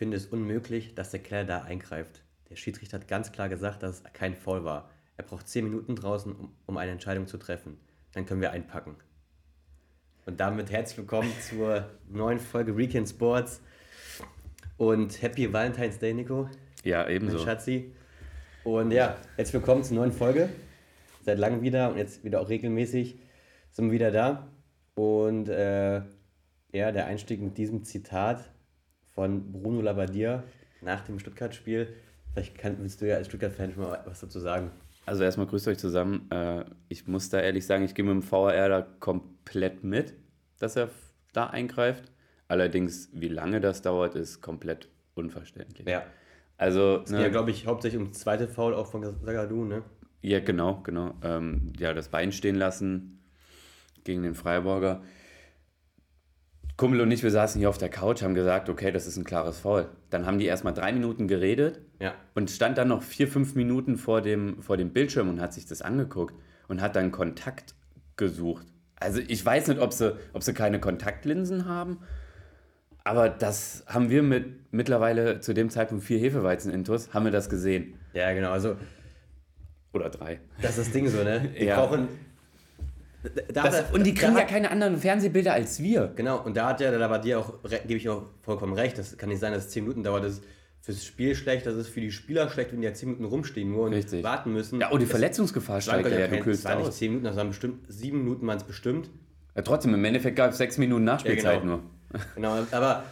finde es unmöglich, dass der Keller da eingreift. Der Schiedsrichter hat ganz klar gesagt, dass es kein Foul war. Er braucht 10 Minuten draußen, um, um eine Entscheidung zu treffen. Dann können wir einpacken. Und damit herzlich willkommen zur neuen Folge Weekend Sports. Und Happy Valentine's Day, Nico. Ja, Mein ebenso. Schatzi. Und ja, jetzt willkommen zur neuen Folge. Seit langem wieder und jetzt wieder auch regelmäßig sind wir wieder da. Und äh, ja, der Einstieg mit diesem Zitat von Bruno Labbadia nach dem Stuttgart-Spiel. Vielleicht kann, willst du ja als Stuttgart-Fan schon mal was dazu sagen. Also erstmal grüßt euch zusammen. Äh, ich muss da ehrlich sagen, ich gehe mit dem VAR da komplett mit, dass er da eingreift. Allerdings, wie lange das dauert, ist komplett unverständlich. Ja, Also, es geht ja, ne, glaube ich, hauptsächlich um das zweite Foul auch von Zagadou, ne? ja, genau, genau. Ähm, ja, das Bein stehen lassen gegen den Freiburger. Kumpel und ich, wir saßen hier auf der Couch, haben gesagt, okay, das ist ein klares Foul. Dann haben die erstmal drei Minuten geredet Ja. und stand dann noch vier, fünf Minuten vor dem, vor dem Bildschirm und hat sich das angeguckt und hat dann Kontakt gesucht. Also ich weiß nicht, ob sie, ob sie keine Kontaktlinsen haben, aber das haben wir mit mittlerweile zu dem Zeitpunkt vier Hefeweizen intus, haben wir das gesehen. Ja, genau. Also, Oder drei. das ist das Ding so, ne? Die Ja. brauchen. Da Das, er- und die da kriegen ja keine anderen Fernsehbilder als wir. Genau, und da hat ja der Labbadia auch, re- gebe ich auch vollkommen recht, das kann nicht sein, dass es 10 Minuten dauert, das ist fürs Spiel schlecht, das ist für die Spieler schlecht, wenn die ja 10 Minuten rumstehen nur und Richtig. warten müssen. Ja, oh, die Verletzungsgefahr steigt ja, kein- du kühlst waren nicht aus. 10 Minuten, das waren bestimmt 7 Minuten waren es bestimmt. Ja, trotzdem, im Endeffekt gab es sechs Minuten Nachspielzeit genau. nur. Genau, aber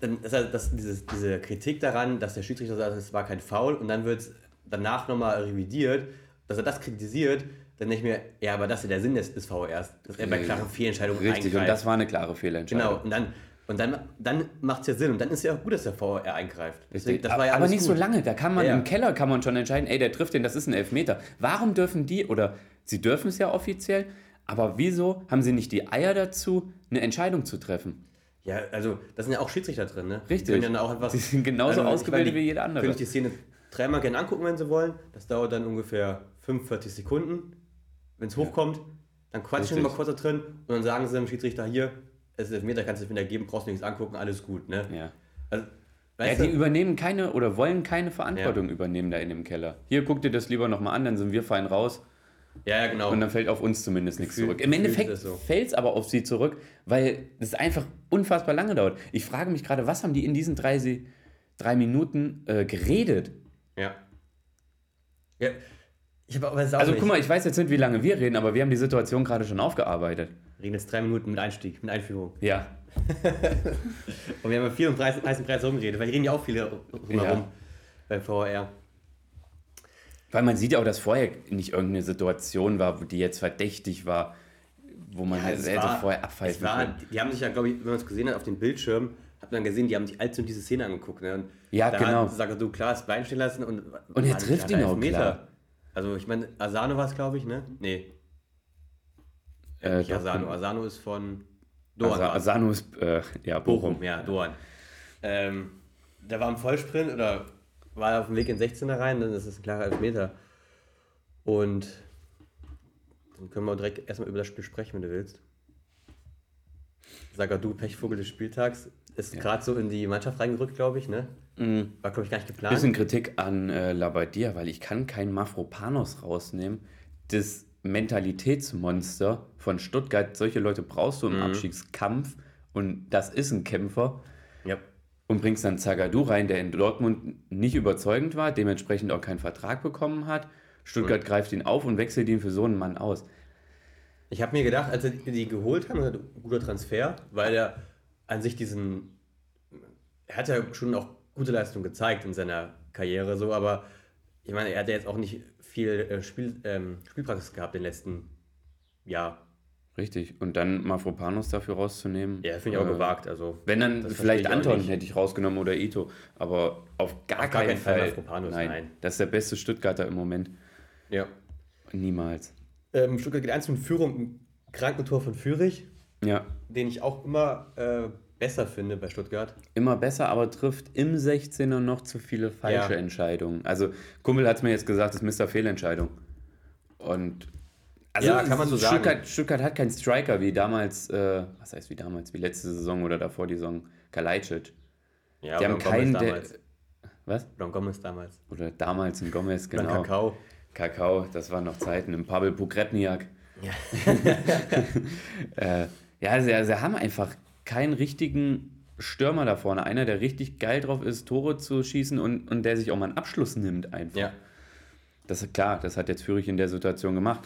dann ist halt das, dieses, diese Kritik daran, dass der Schiedsrichter sagt, es war kein Foul und dann wird es danach nochmal revidiert, dass er das kritisiert, dann denke ich mir, ja, aber das ist der Sinn des, des VRs, dass er bei klaren Fehlentscheidungen Richtig, und eingreift. das war eine klare Fehlentscheidung. Genau, und dann, und dann, dann macht es ja Sinn und dann ist ja auch gut, dass der VR eingreift. Deswegen, das war ja aber nicht gut. so lange. Da kann man Ja, im Keller kann man schon entscheiden, ey, der trifft den, das ist ein Elfmeter. Warum dürfen die, oder sie dürfen es ja offiziell, aber wieso haben sie nicht die Eier dazu, eine Entscheidung zu treffen? Ja, also da sind ja auch Schiedsrichter drin, ne? Richtig. Die können dann auch etwas, Die sind genauso Also, ich ausgebildet meine, die wie jeder andere. Können sich die Szene dreimal gerne angucken, wenn sie wollen. Das dauert dann ungefähr 45 Sekunden. Wenn es hochkommt, dann quatschen Richtig. mal kurz da drin und dann sagen sie dem Schiedsrichter, hier, es ist Elfmeter, kannst du wieder geben, brauchst du nichts angucken, alles gut, ne? Ja. Also, Ja, die übernehmen keine oder wollen keine Verantwortung übernehmen da in dem Keller. Hier, guck dir das lieber nochmal an, dann sind wir fein raus ja, ja, genau. und dann fällt auf uns zumindest nichts zurück. Im Endeffekt so. fällt es aber auf sie zurück, weil es einfach unfassbar lange dauert. Ich frage mich gerade, was haben die in diesen drei, drei Minuten äh, geredet? ja. ja. Ich habe aber Also guck mal, ich weiß jetzt nicht, wie lange wir reden, aber wir haben die Situation gerade schon aufgearbeitet. Wir reden jetzt drei Minuten mit Einstieg, mit Einführung. Ja. Und wir haben ja viel um Preis, heißen Preis rumgeredet, weil die reden ja auch viele rumherum Ja. beim VR. Weil man sieht ja auch, dass vorher nicht irgendeine Situation war, die jetzt verdächtig war, wo man Ja, es hätte war- vorher Es abpfeifen war, können. die haben sich ja, glaube ich, wenn man es gesehen hat auf dem Bildschirm, hat man gesehen, die haben sich allzu diese Szene angeguckt. Ne? Und Ja, da genau. Sagt du, klar, das Bein stehen lassen und. Und er trifft ihn auch klar. Also, ich meine, Asano war es, glaube ich, ne? Nee. Äh, Nicht Asano. Asano ist von Doan. Asa-. Asano ist, äh, ja, Bochum. Bochum, ja, Doan. Ähm, der war im Vollsprint oder war auf dem Weg in 16er rein, dann ist es ein klarer Elfmeter. Und dann können wir direkt erstmal über das Spiel sprechen, wenn du willst. Sagadu, Pechvogel des Spieltags, ist gerade so in die Mannschaft reingerückt, glaube ich, ne? War, glaube ich, gar nicht geplant. Bisschen Kritik an äh, Labadia, weil ich kann keinen Mafropanos rausnehmen. Das Mentalitätsmonster von Stuttgart, solche Leute brauchst Mhm. du im Abstiegskampf und das ist ein Kämpfer. Ja. Und bringst dann Zagadou rein, der in Dortmund nicht überzeugend war, dementsprechend auch keinen Vertrag bekommen hat. Stuttgart greift ihn auf und wechselt ihn für so einen Mann aus. Ich habe mir gedacht, als sie die geholt haben, ein guter Transfer, weil er an sich diesen. Er hat ja schon auch gute Leistung gezeigt in seiner Karriere, so, aber ich meine, er hat ja jetzt auch nicht viel äh, Spiel, ähm, Spielpraxis gehabt in den letzten Jahr. Richtig. Und dann Mafropanos dafür rauszunehmen. Ja, finde ich auch äh, gewagt. Also, Wenn dann vielleicht Anton hätte ich rausgenommen oder Ito, aber auf gar, Auf gar keinen keinen Fall Fall. Mafropanos, nein, nein. das ist der beste Stuttgarter im Moment. ja. Niemals. Ähm, Stuttgart geht 1 in Führung, ein Krankentor von Fürich, Ja, den ich auch immer äh, besser finde bei Stuttgart. immer besser, aber trifft im 16er noch zu viele falsche Ja. Entscheidungen. Also Kumpel hat es mir jetzt gesagt, das ist Mr. Fehlentscheidung. Und also Ja, kann man so sagen. Stuttgart, hat keinen Striker wie damals, äh, was heißt wie damals, wie letzte Saison oder davor die Saison, Kalajdzic. Ja, die haben oder keinen, damals. was? Don Gomez damals. Oder damals ein Gomez, genau. Kakao. Kakao, das waren noch Zeiten. Im Pavel Pogrebniak. Ja. Äh, ja, sie, sie haben einfach keinen richtigen Stürmer da vorne. Einer, der richtig geil drauf ist, Tore zu schießen und, und der sich auch mal einen Abschluss nimmt einfach. ja. Das ist klar, das hat jetzt Fürich in der Situation gemacht.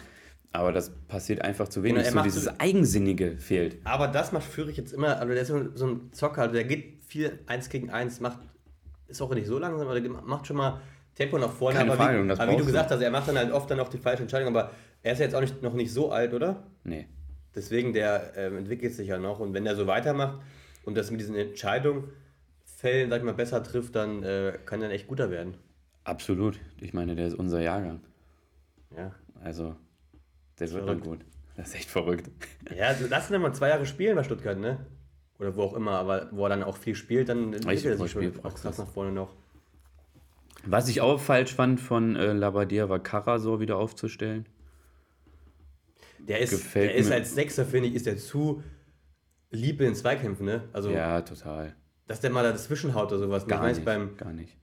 Aber das passiert einfach zu wenig. So dieses so- Eigensinnige fehlt. Aber das macht Führig jetzt immer, also der ist so, ein Zocker, also der geht viel 1 gegen 1, macht, ist auch nicht so langsam, aber der macht schon mal Tempo nach vorne. Keine aber Frage, wie, aber wie du gesagt hast, er macht dann halt oft dann auch die falsche Entscheidung, aber er ist ja jetzt auch nicht, noch nicht so alt, oder? Nee. Deswegen, der ähm, entwickelt sich ja noch und wenn er so weitermacht und das mit diesen Entscheidungen, Fällen, sag ich mal, besser trifft, dann äh, kann er echt guter werden. Absolut. Ich meine, der ist unser Jahrgang. Ja. Also, der wird dann gut. Das ist echt verrückt. Ja, lass ihn dann mal zwei Jahre spielen bei Stuttgart, ne? Oder wo auch immer, aber wo er dann auch viel spielt, dann entwickelt er sich schon auch krass nach vorne noch. Was ich auch falsch fand von äh, Labadia war Karasor wieder aufzustellen. Der ist, Gefällt der ist mir. als Sechser, finde ich, ist der zu lieb in Zweikämpfen, ne? Also, Ja, total. dass der mal dazwischen haut oder sowas. Gar ich weiß nicht. beim, gar nicht.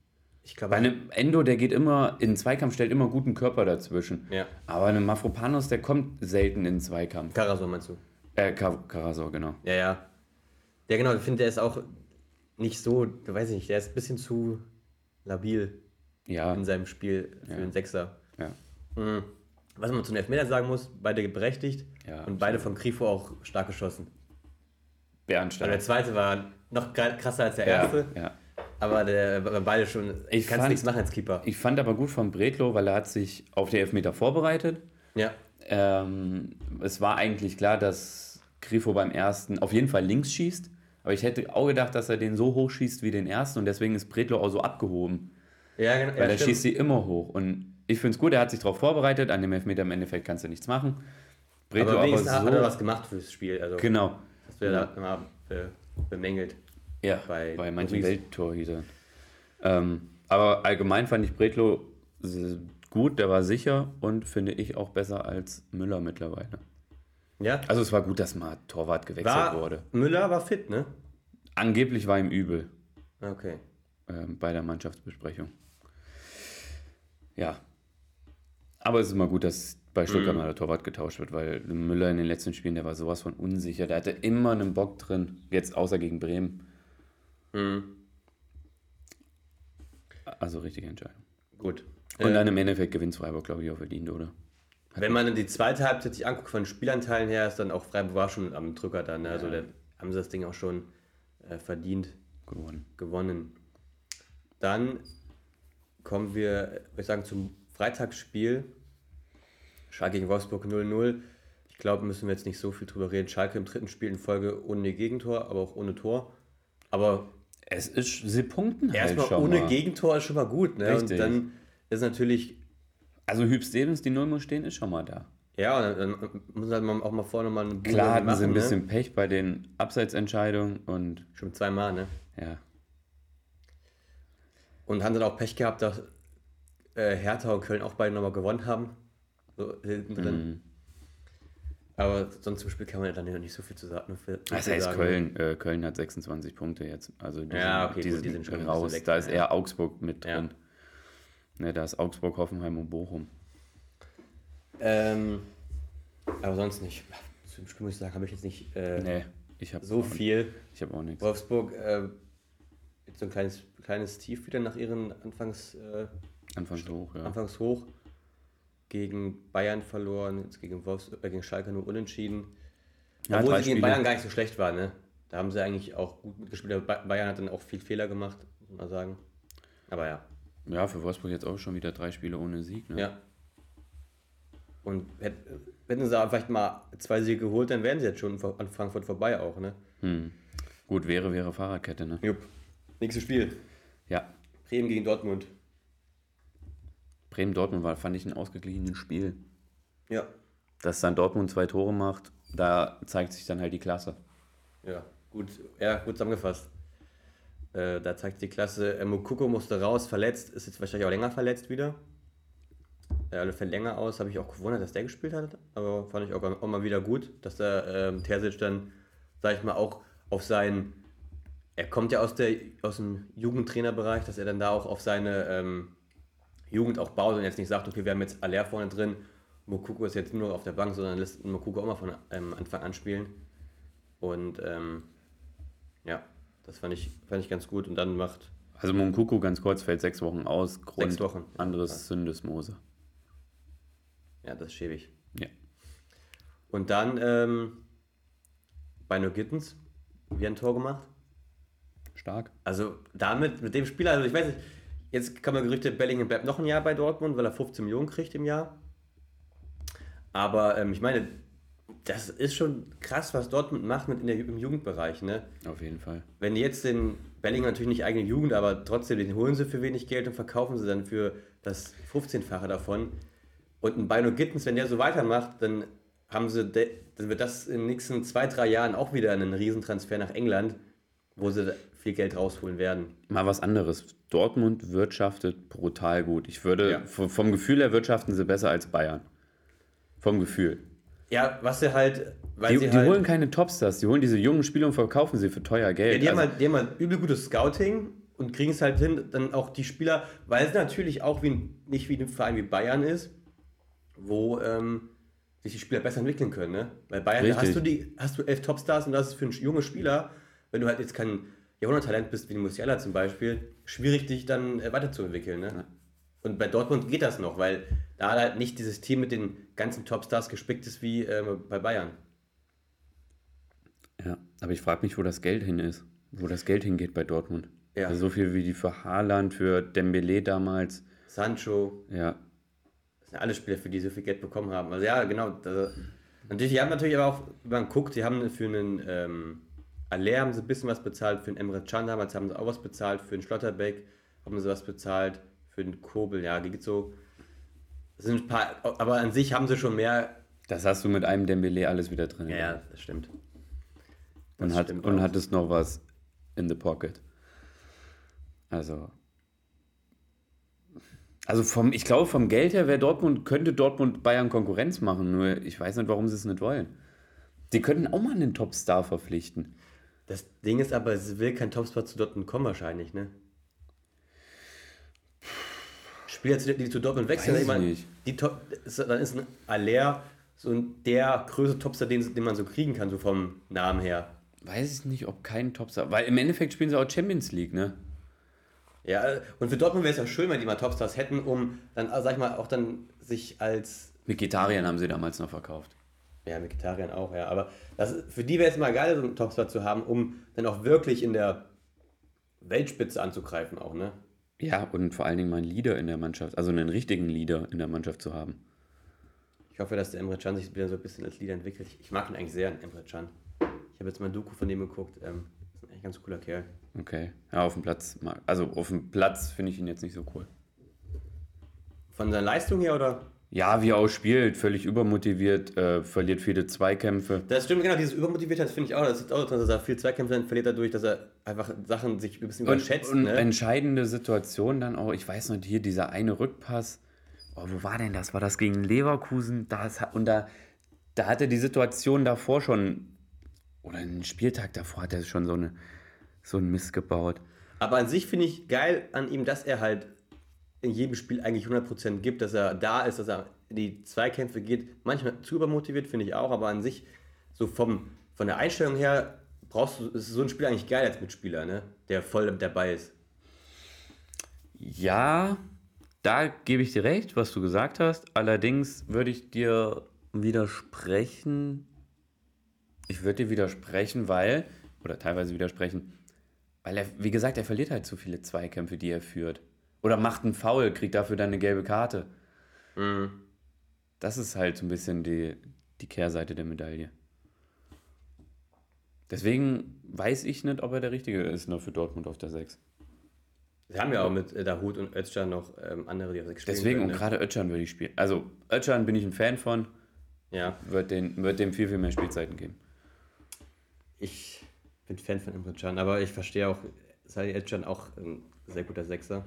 ich glaube, Bei einem Endo, der geht immer, in den Zweikampf stellt immer guten Körper dazwischen. ja, Aber einem Mafropanos, der kommt selten in den Zweikampf. Karasor meinst du? Äh, Kar Karasor, genau. Ja, ja. Ja, genau, ich finde, der ist auch nicht so, weiß ich nicht, der ist ein bisschen zu labil Ja, in seinem Spiel für Ja. einen Sechser. ja. Mhm. Was man zu den Elfmetern sagen muss, beide berechtigt Ja, und beide von Grifo auch stark geschossen. Also der Bernstein. zweite war noch krasser als der erste, ja. aber der war beide schon, Ich kannst fand- nichts machen als Keeper. Ich fand aber gut von Bredlo, weil er hat sich auf die Elfmeter vorbereitet. Ja, Ähm, es war eigentlich klar, dass Grifo beim ersten auf jeden Fall links schießt. Aber ich hätte auch gedacht, dass er den so hoch schießt wie den ersten und deswegen ist Bredlo auch so abgehoben. Ja, genau. Weil ja, er schießt sie immer hoch. Und ich finde es gut, er hat sich darauf vorbereitet. An dem Elfmeter im Endeffekt kannst du nichts machen. Bredlo aber aber, wenigstens hat so. er was gemacht fürs Spiel. Also, genau. das wird da immer be bemängelt. Ja, bei bei, manchen. Welttorhütern. Ähm, aber allgemein fand ich Bredlo s- gut, der war sicher und finde ich auch besser als Müller mittlerweile. Ja, Also es war gut, dass mal Torwart gewechselt war, wurde. Müller war fit, ne? Angeblich war ihm übel Okay. ähm, bei der Mannschaftsbesprechung. Ja. Aber es ist immer gut, dass bei Stuttgart Mhm. mal der Torwart getauscht wird, weil Müller in den letzten Spielen, der war sowas von unsicher. Der hatte immer einen Bock drin, jetzt außer gegen Bremen. Mhm. Also richtige Entscheidung. Gut. Und Äh, dann im Endeffekt gewinnt Freiburg, glaube ich, auch verdient, oder? Wenn man dann die zweite Halbzeit sich anguckt von Spielanteilen her, ist dann auch Freiburg war schon am Drücker dann. Ne? Also Ja. da haben sie das Ding auch schon äh, verdient Gewonnen. gewonnen. Dann kommen wir, würde ich sagen, zum Freitagsspiel. Schalke gegen Wolfsburg 0-0. Ich glaube, müssen wir jetzt nicht so viel drüber reden. Schalke im dritten Spiel in Folge ohne Gegentor, aber auch ohne Tor. Aber Es ist, sie punkten halt erstmal ohne mal. Gegentor ist schon mal gut. Ne? Und dann ist natürlich Also Hüb Stevens, die Null muss stehen, ist schon mal da. Ja, und dann, dann muss halt auch mal vorne mal einen Klar hatten machen, sie ein ne? bisschen Pech bei den Abseitsentscheidungen und Schon zweimal, ne? ja. Und haben dann auch Pech gehabt, dass äh, Hertha und Köln auch beide nochmal gewonnen haben. So hinten drin. Mhm. Aber sonst zum Spiel kann man ja dann noch nicht so viel zu sagen. Viel, Das heißt, sagen. Köln, äh, Köln hat 26 Punkte jetzt. Also die Ja, sind, okay, die gut, die sind sind schon raus. weg, da ist ja. eher Augsburg mit Ja. drin. Ne, da ist Augsburg, Hoffenheim und Bochum. Ähm, aber sonst nicht. Zum Spiel muss ich sagen, habe ich jetzt nicht äh, Nee, ich so viel. Ich habe auch nichts. Wolfsburg, äh, so ein kleines, kleines Tief wieder nach ihren Anfangs, äh, Anfangs hoch, ja. Anfangs hoch. Gegen Bayern verloren, jetzt gegen, Wolfs äh, gegen Schalke nur unentschieden. Ja, Obwohl sie gegen Spiele. Bayern gar nicht so schlecht war, ne? Da haben sie eigentlich auch gut mitgespielt. aber Ba- Bayern hat dann auch viel Fehler gemacht, muss man sagen. Aber ja. Ja, für Wolfsburg jetzt auch schon wieder drei Spiele ohne Sieg. Ne? Ja. Und hätt, hätten sie vielleicht mal zwei Siege geholt, dann wären sie jetzt schon an Frankfurt vorbei auch, ne? Hm. Gut, wäre, wäre Fahrradkette, ne? Jupp. Nächstes Spiel. Ja. Bremen gegen Dortmund. Bremen-Dortmund war, fand ich ein ausgeglichenes Spiel. Ja. Dass dann Dortmund zwei Tore macht, da zeigt sich dann halt die Klasse. Ja, gut, ja, gut zusammengefasst. Äh, da zeigt die Klasse, äh, Mukoko musste raus, verletzt, ist jetzt wahrscheinlich auch länger verletzt wieder. Ja, alle fällt länger aus, habe ich auch gewundert, dass der gespielt hat, aber fand ich auch, auch mal wieder gut, dass der ähm, Terzic dann, sag ich mal, auch auf seinen er kommt ja aus, der, aus dem Jugendtrainerbereich, dass er dann da auch auf seine ähm, Jugend auch baut und jetzt nicht sagt, okay, wir haben jetzt Aller vorne drin, Mokoko ist jetzt nur auf der Bank, sondern lässt Mokoko auch mal von ähm, Anfang an spielen. Und ähm, ja, das fand ich, fand ich ganz gut. Und dann macht. Also Monkuku ganz kurz fällt sechs Wochen aus. Grund sechs Wochen. Anderes ja. Syndesmose. Ja, das ist schäbig. Ja. Und dann ähm, bei No Gittens, wie ein Tor gemacht. Stark. Also damit, mit dem Spieler, also ich weiß nicht, jetzt kann man Gerüchte, Bellingham bleibt noch ein Jahr bei Dortmund, weil er 15 Millionen kriegt im Jahr. Aber ähm, ich meine, das ist schon krass, was Dortmund macht mit in der, im Jugendbereich. Ne? Auf jeden Fall. Wenn die jetzt den Bellingham natürlich nicht eigene Jugend, aber trotzdem, den holen sie für wenig Geld und verkaufen sie dann für das 15-fache davon. Und ein Bino Gittens, wenn der so weitermacht, dann haben sie, dann wird das in den nächsten zwei, drei Jahren auch wieder einen Riesentransfer nach England, wo sie viel Geld rausholen werden. Mal was anderes. Dortmund wirtschaftet brutal gut. Ich würde, ja. vom Gefühl her wirtschaften sie besser als Bayern. Vom Gefühl. Ja, was sie halt. Weil die, sie die halt, holen keine Topstars, die holen diese jungen Spieler und verkaufen sie für teuer Geld. Ja, die, also, haben halt, die haben halt übel gutes Scouting und kriegen es halt hin, dann auch die Spieler, weil es natürlich auch wie, nicht wie ein Verein wie Bayern ist, wo ähm, sich die Spieler besser entwickeln können. Ne? Bei Bayern hast du, die, hast du elf Topstars und das ist für einen jungen Spieler, wenn du halt jetzt kein Jahrhunderttalent bist, wie Musiala zum Beispiel, schwierig dich dann äh, weiterzuentwickeln. Ne? Ja. Und bei Dortmund geht das noch, weil da halt nicht dieses Team mit den ganzen Topstars gespickt ist wie äh, bei Bayern. Ja, aber ich frage mich, wo das Geld hin ist. Wo das Geld hingeht bei Dortmund. Ja. Also so viel wie die für Haaland, für Dembele damals. Sancho. Ja. Das sind alle Spieler, für die so viel Geld bekommen haben. Also ja, genau. Das, natürlich, die haben natürlich aber auch, wenn man guckt, die haben für einen ähm, Aller haben sie ein bisschen was bezahlt, für einen Emre Can damals haben sie auch was bezahlt, für einen Schlotterbeck haben sie was bezahlt, für den Kobel, ja, die geht so. Sind ein paar, aber an sich haben sie schon mehr. Das hast du mit einem Dembele alles wieder drin. Ja, ja das stimmt. Das und, hat, stimmt und hattest noch was in the pocket. Also. Also vom, ich glaube, vom Geld her wäre Dortmund, könnte Dortmund Bayern Konkurrenz machen, nur ich weiß nicht, warum sie es nicht wollen. Die könnten auch mal einen Topstar verpflichten. Das Ding ist aber, es will kein Topstar zu Dortmund kommen wahrscheinlich, ne? Spieler, die zu Dortmund wechseln, Weiß ich meine, die Top, dann ist ein Aller so der größte Topstar, den, den man so kriegen kann, so vom Namen her. Weiß ich nicht, ob kein Topstar, weil im Endeffekt spielen sie auch Champions League, ne? Ja, und für Dortmund wäre es ja schön, wenn die mal Topstars hätten, um dann, sag ich mal, auch dann sich als. Vegetarier haben sie damals noch verkauft. Ja, Vegetarier auch, ja. Aber das, für die wäre es mal geil, so einen Topstar zu haben, um dann auch wirklich in der Weltspitze anzugreifen, auch, ne? Ja, und vor allen Dingen mal einen Leader in der Mannschaft, also einen richtigen Leader in der Mannschaft zu haben. Ich hoffe, dass der Emre Can sich wieder so ein bisschen als Leader entwickelt. Ich, mag ihn eigentlich sehr, Emre Can. Ich habe jetzt mal ein Doku von dem geguckt. Ähm, ist ein echt ganz cooler Kerl. Okay. Ja, auf dem Platz. Also auf dem Platz finde ich ihn jetzt nicht so cool. Von seiner Leistung her oder? Ja, wie er auch spielt, völlig übermotiviert, äh, verliert viele Zweikämpfe. Das stimmt, genau, dieses Übermotiviertheit finde ich auch. Das ist auch dass er viel Zweikämpfe dann verliert dadurch, dass er einfach Sachen sich ein bisschen überschätzt. Und, und ne? entscheidende Situation dann auch, ich weiß noch, hier dieser eine Rückpass, oh, wo war denn das? War das gegen Leverkusen? Das, und da, da hat er die Situation davor schon, oder einen Spieltag davor hat er schon so, eine, so einen Mist gebaut. Aber an sich finde ich geil an ihm, dass er halt in jedem Spiel eigentlich 100% gibt, dass er da ist, dass er die Zweikämpfe geht. Manchmal zu übermotiviert, finde ich auch, aber an sich, so vom, von der Einstellung her, brauchst du, ist so ein Spiel eigentlich geil als Mitspieler, ne? der voll dabei ist. Ja, da gebe ich dir recht, was du gesagt hast. Allerdings würde ich dir widersprechen. Ich würde dir widersprechen, weil, oder teilweise widersprechen, weil er, wie gesagt, er verliert halt zu viele Zweikämpfe, die er führt. Oder macht einen Foul, kriegt dafür dann eine gelbe Karte. Mhm. Das ist halt so ein bisschen die, die Kehrseite der Medaille. Deswegen weiß ich nicht, ob er der Richtige ist noch für Dortmund auf der 6. Sie haben ja auch mit äh, Dahut und Özcan noch ähm, andere, die auf 6 spielen Deswegen, können, ne? und gerade Özcan würde ich spielen. Also, Özcan bin ich ein Fan von. Ja. Wird, den, wird dem viel, viel mehr Spielzeiten geben. Ich bin Fan von Emre Can, aber ich verstehe auch, Sali Özcan auch ein sehr guter Sechser.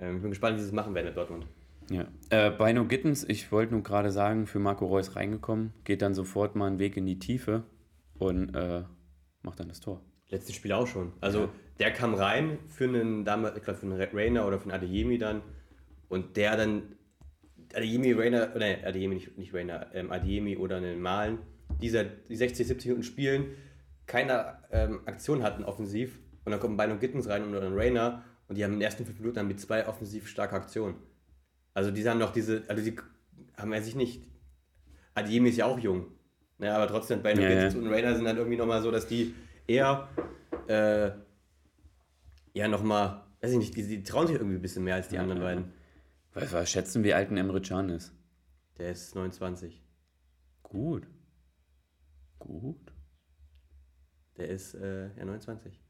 Ähm, ich bin gespannt, wie sie es machen werden in Dortmund. Ja. Äh, bei No Gittens, ich wollte nur gerade sagen, für Marco Reus reingekommen, geht dann sofort mal einen Weg in die Tiefe und äh, macht dann das Tor. Letztes Spiel auch schon. Also Ja. der kam rein für einen, damals, ich glaube, für einen Rainer oder für einen Adeyemi dann. Und der dann, Adeyemi, Rainer, ne, Adeyemi, nicht, nicht Rainer, ähm, Adeyemi oder einen Malen, die seit die 60, 70 Minuten spielen, keine ähm, Aktion hatten offensiv. Und dann kommen Bein und Gittens rein und dann Rainer. Und die haben in den ersten fünf Minuten dann mit zwei offensiv starke Aktionen. Also die haben noch diese, also die haben ja sich nicht, Adeyemi ist ja auch jung. Ne, aber trotzdem, und Ja, ja. und Rainer sind dann irgendwie nochmal so, dass die eher, äh, ja, nochmal, weiß ich nicht, die, die trauen sich irgendwie ein bisschen mehr als die Ja, anderen ja. beiden. Was, was schätzen, wie alt ein Emre Can ist? Der ist 29. Gut. Gut. Der ist, äh, ja, 29.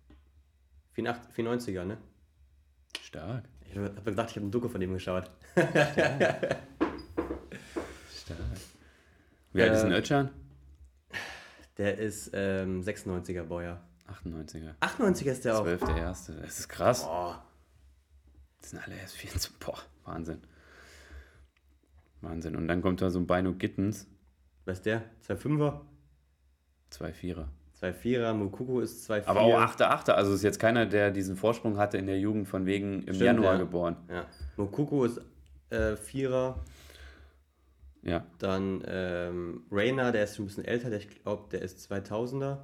84, 94er, ne? Stark. Ich hab gedacht, ich habe ein Doku von dem geschaut. Stark. Wie alt ist ein Äh, Özcan? Der ist ähm, 96er Baujahr. 98er. 98er ist der auch. 12. der erste. Das ist krass. Boah. Das sind alle erst 14. Boah, Wahnsinn. Wahnsinn. Und dann kommt da so ein Beino Gittens. Was ist der? 2,5er? Zwei Vierer. 2,4er. Mukoko ist 2,4. Aber auch 8er, 8er. Also ist jetzt keiner, der diesen Vorsprung hatte in der Jugend von wegen im Stimmt, Januar ja. geboren. Ja. Mukoko ist äh, 4er. Ja. Dann ähm, Rainer, der ist schon ein bisschen älter, der, ich glaube, der ist 2000er.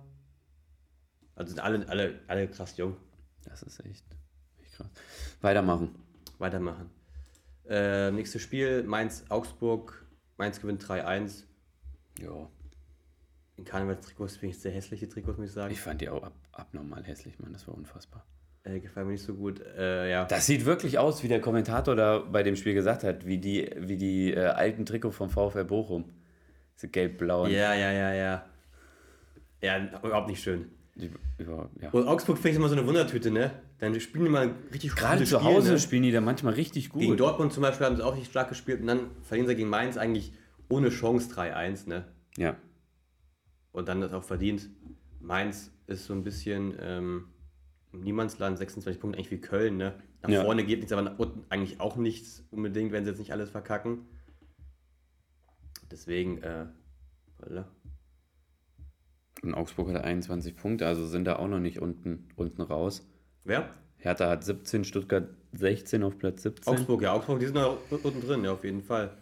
Also sind alle, alle, alle krass jung. Das ist echt, echt krass. Weitermachen. Weitermachen. Äh, nächstes Spiel, Mainz-Augsburg. Mainz gewinnt 3-1. Ja. In Karnevalstrikots finde ich sehr hässliche Trikots, muss ich sagen. Ich fand die auch ab, abnormal hässlich, Mann. Das war unfassbar. Äh, gefallen mir nicht so gut. Äh, ja. Das sieht wirklich aus, wie der Kommentator da bei dem Spiel gesagt hat, wie die, wie die äh, alten Trikot vom VfL Bochum. Diese gelb-blauen. ja, ja, ja, ja. Ja, überhaupt nicht schön. Über, ja. Und Augsburg finde ich immer so eine Wundertüte, ne? Dann spielen die mal richtig Gerade gutes zu Hause ne? spielen die da manchmal richtig gut. Gegen Dortmund zum Beispiel haben sie auch nicht stark gespielt und dann verlieren sie gegen Mainz eigentlich ohne Chance 3-1, ne? Ja. Und dann das auch verdient. Mainz ist so ein bisschen ähm, im Niemandsland, 26 Punkte, eigentlich wie Köln, ne? Nach Ja. vorne geht nichts, aber nach unten eigentlich auch nichts unbedingt, wenn sie jetzt nicht alles verkacken. Deswegen, äh, voilà. Und Augsburg hat 21 Punkte, also sind da auch noch nicht unten, unten raus. wer? Hertha hat 17, Stuttgart 16 auf Platz 17. Augsburg, ja, Augsburg, die sind da unten drin, ja, auf jeden Fall.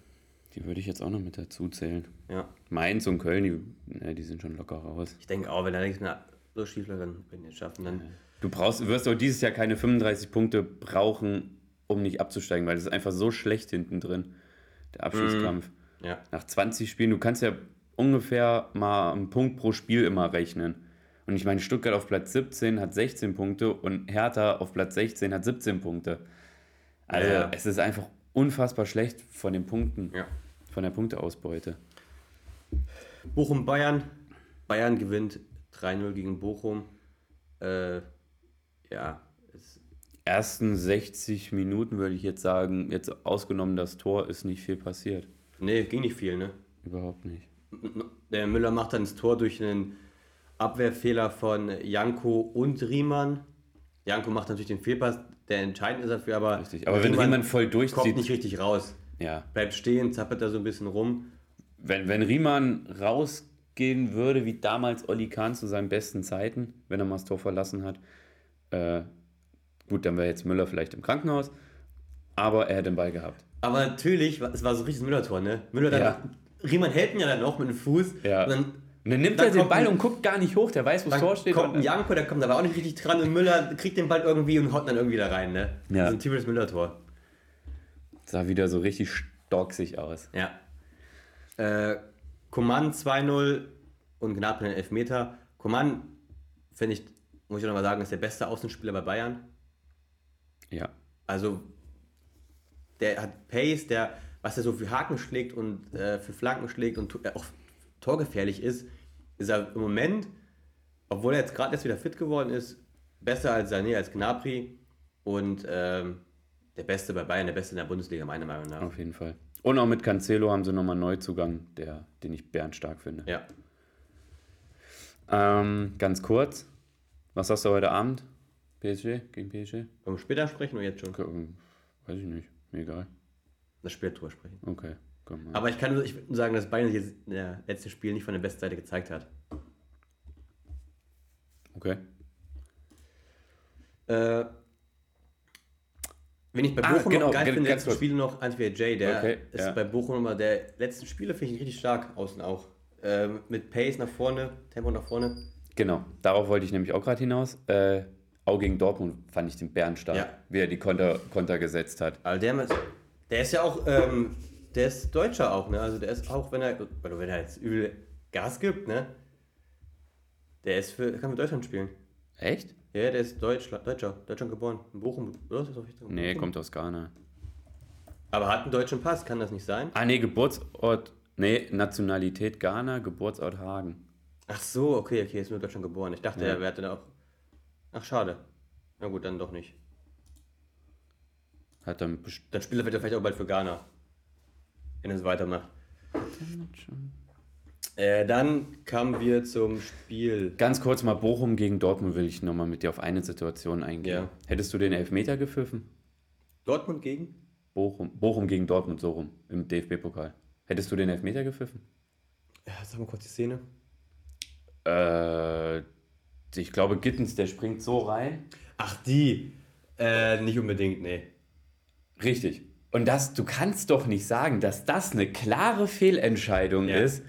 Die würde ich jetzt auch noch mit dazu zählen. Ja. Mainz und Köln, die, ne, die sind schon locker raus. Ich denke auch, wenn da nichts mehr so schief läuft, dann die es schaffen. Dann, Du brauchst, wirst auch dieses Jahr keine 35 Punkte brauchen, um nicht abzusteigen, weil das ist einfach so schlecht hinten drin, der Abschiedskampf. ja. Nach 20 Spielen, du kannst ja ungefähr mal einen Punkt pro Spiel immer rechnen. Und ich meine, Stuttgart auf Platz 17 hat 16 Punkte und Hertha auf Platz 16 hat 17 Punkte. Also Ja. es ist einfach unfassbar schlecht von den Punkten, ja. von der Punkteausbeute. Bochum Bayern. Bayern gewinnt 3-0 gegen Bochum. Äh, ja, es, Ersten 60 Minuten würde ich jetzt sagen, jetzt ausgenommen das Tor, ist nicht viel passiert. nee, ging nicht viel, ne? Überhaupt nicht. Der Müller macht dann das Tor durch einen Abwehrfehler von Janko und Riemann. Janko macht natürlich den Fehlpass, der entscheidend ist dafür, aber, Richtig. Aber wenn Riemann voll kommt durchzieht, nicht richtig raus. ja. Bleibt stehen, zappelt da so ein bisschen rum. Wenn, wenn Riemann rausgehen würde, wie damals Olli Kahn zu seinen besten Zeiten, wenn er mal das Tor verlassen hat, äh, gut, dann wäre jetzt Müller vielleicht im Krankenhaus, aber er hätte den Ball gehabt. Aber natürlich, es war so ein richtiges Müller-Tor, ne? Müller dann, Ja. Riemann hält ihn ja dann noch mit dem Fuß. Ja. Und dann, Und dann nimmt Dann er den Ball und guckt gar nicht hoch, der weiß, wo das Tor steht. kommt ein und- Janko, der kommt aber auch nicht richtig dran und Müller kriegt den Ball irgendwie und haut dann irgendwie da rein, ne? Ja. Ist ein typisches Müller-Tor. sah wieder so richtig stocksig aus. Ja. Äh, Coman 2-0 und Gnabry den Elfmeter. Coman, finde ich, muss ich noch mal sagen, ist der beste Außenspieler bei Bayern. Ja. Also, der hat Pace, der, was er so für Haken schlägt und äh, für Flanken schlägt und äh, auch torgefährlich ist, ist er im Moment, obwohl er jetzt gerade erst wieder fit geworden ist, besser als Sané, als Gnabry und ähm, der Beste bei Bayern, der Beste in der Bundesliga, meiner Meinung nach. Auf jeden Fall. Und auch mit Cancelo haben sie nochmal einen Neuzugang, der, den ich bärenstark finde. Ja. Ähm, ganz kurz, was hast du heute Abend? PSG gegen PSG? Wollen wir später sprechen oder jetzt schon? Okay, ähm, weiß ich nicht, mir egal. Das Spiel drüber sprechen. Okay, komm mal. Aber ich kann nur, sagen, dass Bayern sich in der letzten Spiel nicht von der besten Seite gezeigt hat. Okay. Äh, wenn ich bei Ah, Bochum genau, noch geil ganz finde, letzten kurz. Spiele noch Antwia J, der Okay, ist ja. bei Bochum immer der letzten Spiele, finde ich richtig stark, außen auch. Ähm, mit Pace nach vorne, Tempo nach vorne. Genau, darauf wollte ich nämlich auch gerade hinaus. Äh, auch gegen Dortmund fand ich den Bären stark, Ja. wie er die Konter, Konter gesetzt hat. Also der, der ist ja auch, ähm, der ist Deutscher auch, ne? Also der ist auch, wenn er, oder wenn er jetzt übel Gas gibt, ne? Der ist für, kann für Deutschland spielen. Echt? Ja, der ist Deutsch, Deutscher, Deutschland geboren. In Bochum, oder? Nee, kommt aus Ghana. Aber hat einen deutschen Pass, kann das nicht sein? Ah, nee, Geburtsort, nee, Nationalität Ghana, Geburtsort Hagen. Ach so, okay, okay, er ist nur Deutschland geboren. Ich dachte, Ja. er wäre dann auch. Ach, schade. Na gut, dann doch nicht. Hat dann Dann spielt er vielleicht auch bald für Ghana. Wenn er es weitermacht. Äh, dann kamen wir zum Spiel. Ganz kurz mal Bochum gegen Dortmund will ich nochmal mit dir auf eine Situation eingehen. Ja. Hättest du den Elfmeter gepfiffen? Dortmund gegen? Bochum, Bochum gegen Dortmund, so rum, im DFB-Pokal. Hättest du den Elfmeter gepfiffen? Ja, sag mal kurz die Szene. Äh, ich glaube, Gittens, der springt so rein. Ach, die. Äh, nicht unbedingt, nee. Richtig. Und das, du kannst doch nicht sagen, dass das eine klare Fehlentscheidung Ja. ist.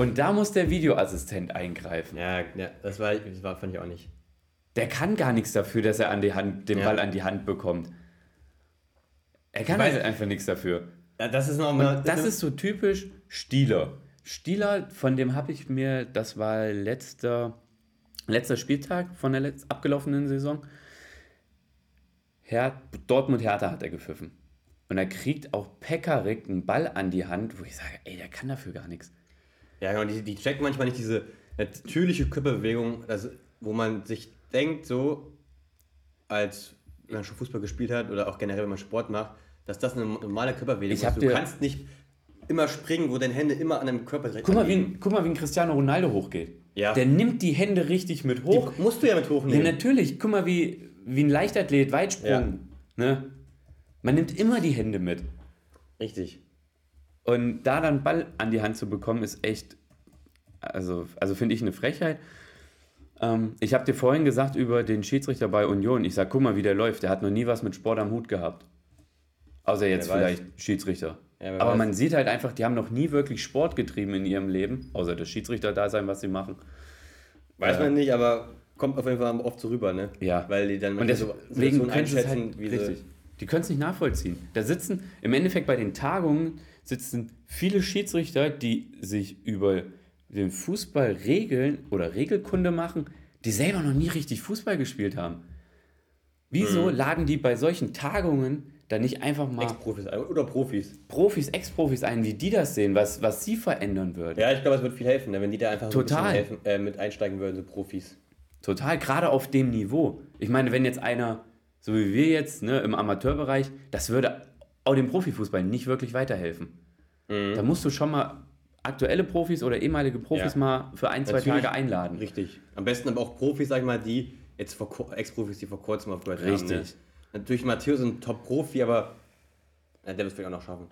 Und da muss der Videoassistent eingreifen. Ja, ja das, war, das war, fand ich auch nicht. Der kann gar nichts dafür, dass er an die Hand, den Ja. Ball an die Hand bekommt. Er kann halt einfach nichts dafür. Ja, das ist nochmal. Das ist so typisch Stieler. Stieler, von dem habe ich mir, das war letzter, letzter Spieltag von der letzt, abgelaufenen Saison. Her Dortmund-Hertha hat er gepfiffen. Und er kriegt auch Pekarik einen Ball an die Hand, wo ich sage, ey, der kann dafür gar nichts. Ja, genau, die, die checken manchmal nicht diese natürliche Körperbewegung, also, wo man sich denkt, so, als wenn man schon Fußball gespielt hat oder auch generell, wenn man Sport macht, dass das eine normale Körperbewegung ist. Du kannst nicht immer springen, wo deine Hände immer an deinem Körper direkt Guck mal, wie, guck mal, wie ein Cristiano Ronaldo hochgeht. Ja. Der nimmt die Hände richtig mit hoch. Die musst du ja mit Ja, hochnehmen. natürlich. Guck mal, wie, wie ein Leichtathlet, Weitsprung. Ja. Ne? Man nimmt immer die Hände mit. Richtig. Und da dann Ball an die Hand zu bekommen, ist echt, also, also finde ich eine Frechheit. Ähm, ich habe dir vorhin gesagt über den Schiedsrichter bei Union. Ich sage, guck mal, wie der läuft. Der hat noch nie was mit Sport am Hut gehabt. Außer jetzt Wer weiß. vielleicht Schiedsrichter. Ja, Aber weiß. man sieht halt einfach, die haben noch nie wirklich Sport getrieben in ihrem Leben. Außer das Schiedsrichter-Dasein, was sie machen. Weiß Äh, man nicht, aber kommt auf jeden Fall oft so rüber, ne? Ja. Weil die dann Und so deswegen Situationen können sie es halt, wie richtig. Die können es nicht nachvollziehen. Da sitzen, im Endeffekt bei den Tagungen sitzen viele Schiedsrichter, die sich über den Fußball regeln oder Regelkunde machen, die selber noch nie richtig Fußball gespielt haben. Wieso Mhm. laden die bei solchen Tagungen dann nicht einfach mal Ex-Profis oder Profis. Profis, Ex-Profis ein, wie die das sehen, was, was sie verändern würden? Ja, ich glaube, es wird viel helfen, ne? wenn die da einfach ein Total. bisschen helfen, äh, mit einsteigen würden, so Profis. Total, gerade auf dem Niveau. Ich meine, wenn jetzt einer, so wie wir jetzt, ne, im Amateurbereich, das würde auch dem Profifußball nicht wirklich weiterhelfen. Da musst du schon mal aktuelle Profis oder ehemalige Profis Ja. mal für ein, zwei Natürlich. Tage einladen. Richtig. Am besten aber auch Profis, sag ich mal, die jetzt Ex-Profis, die vor kurzem aufgehört Richtig. haben. Ne? Natürlich Matthäus ist ein Top-Profi, aber ja, der wird es vielleicht auch noch schaffen.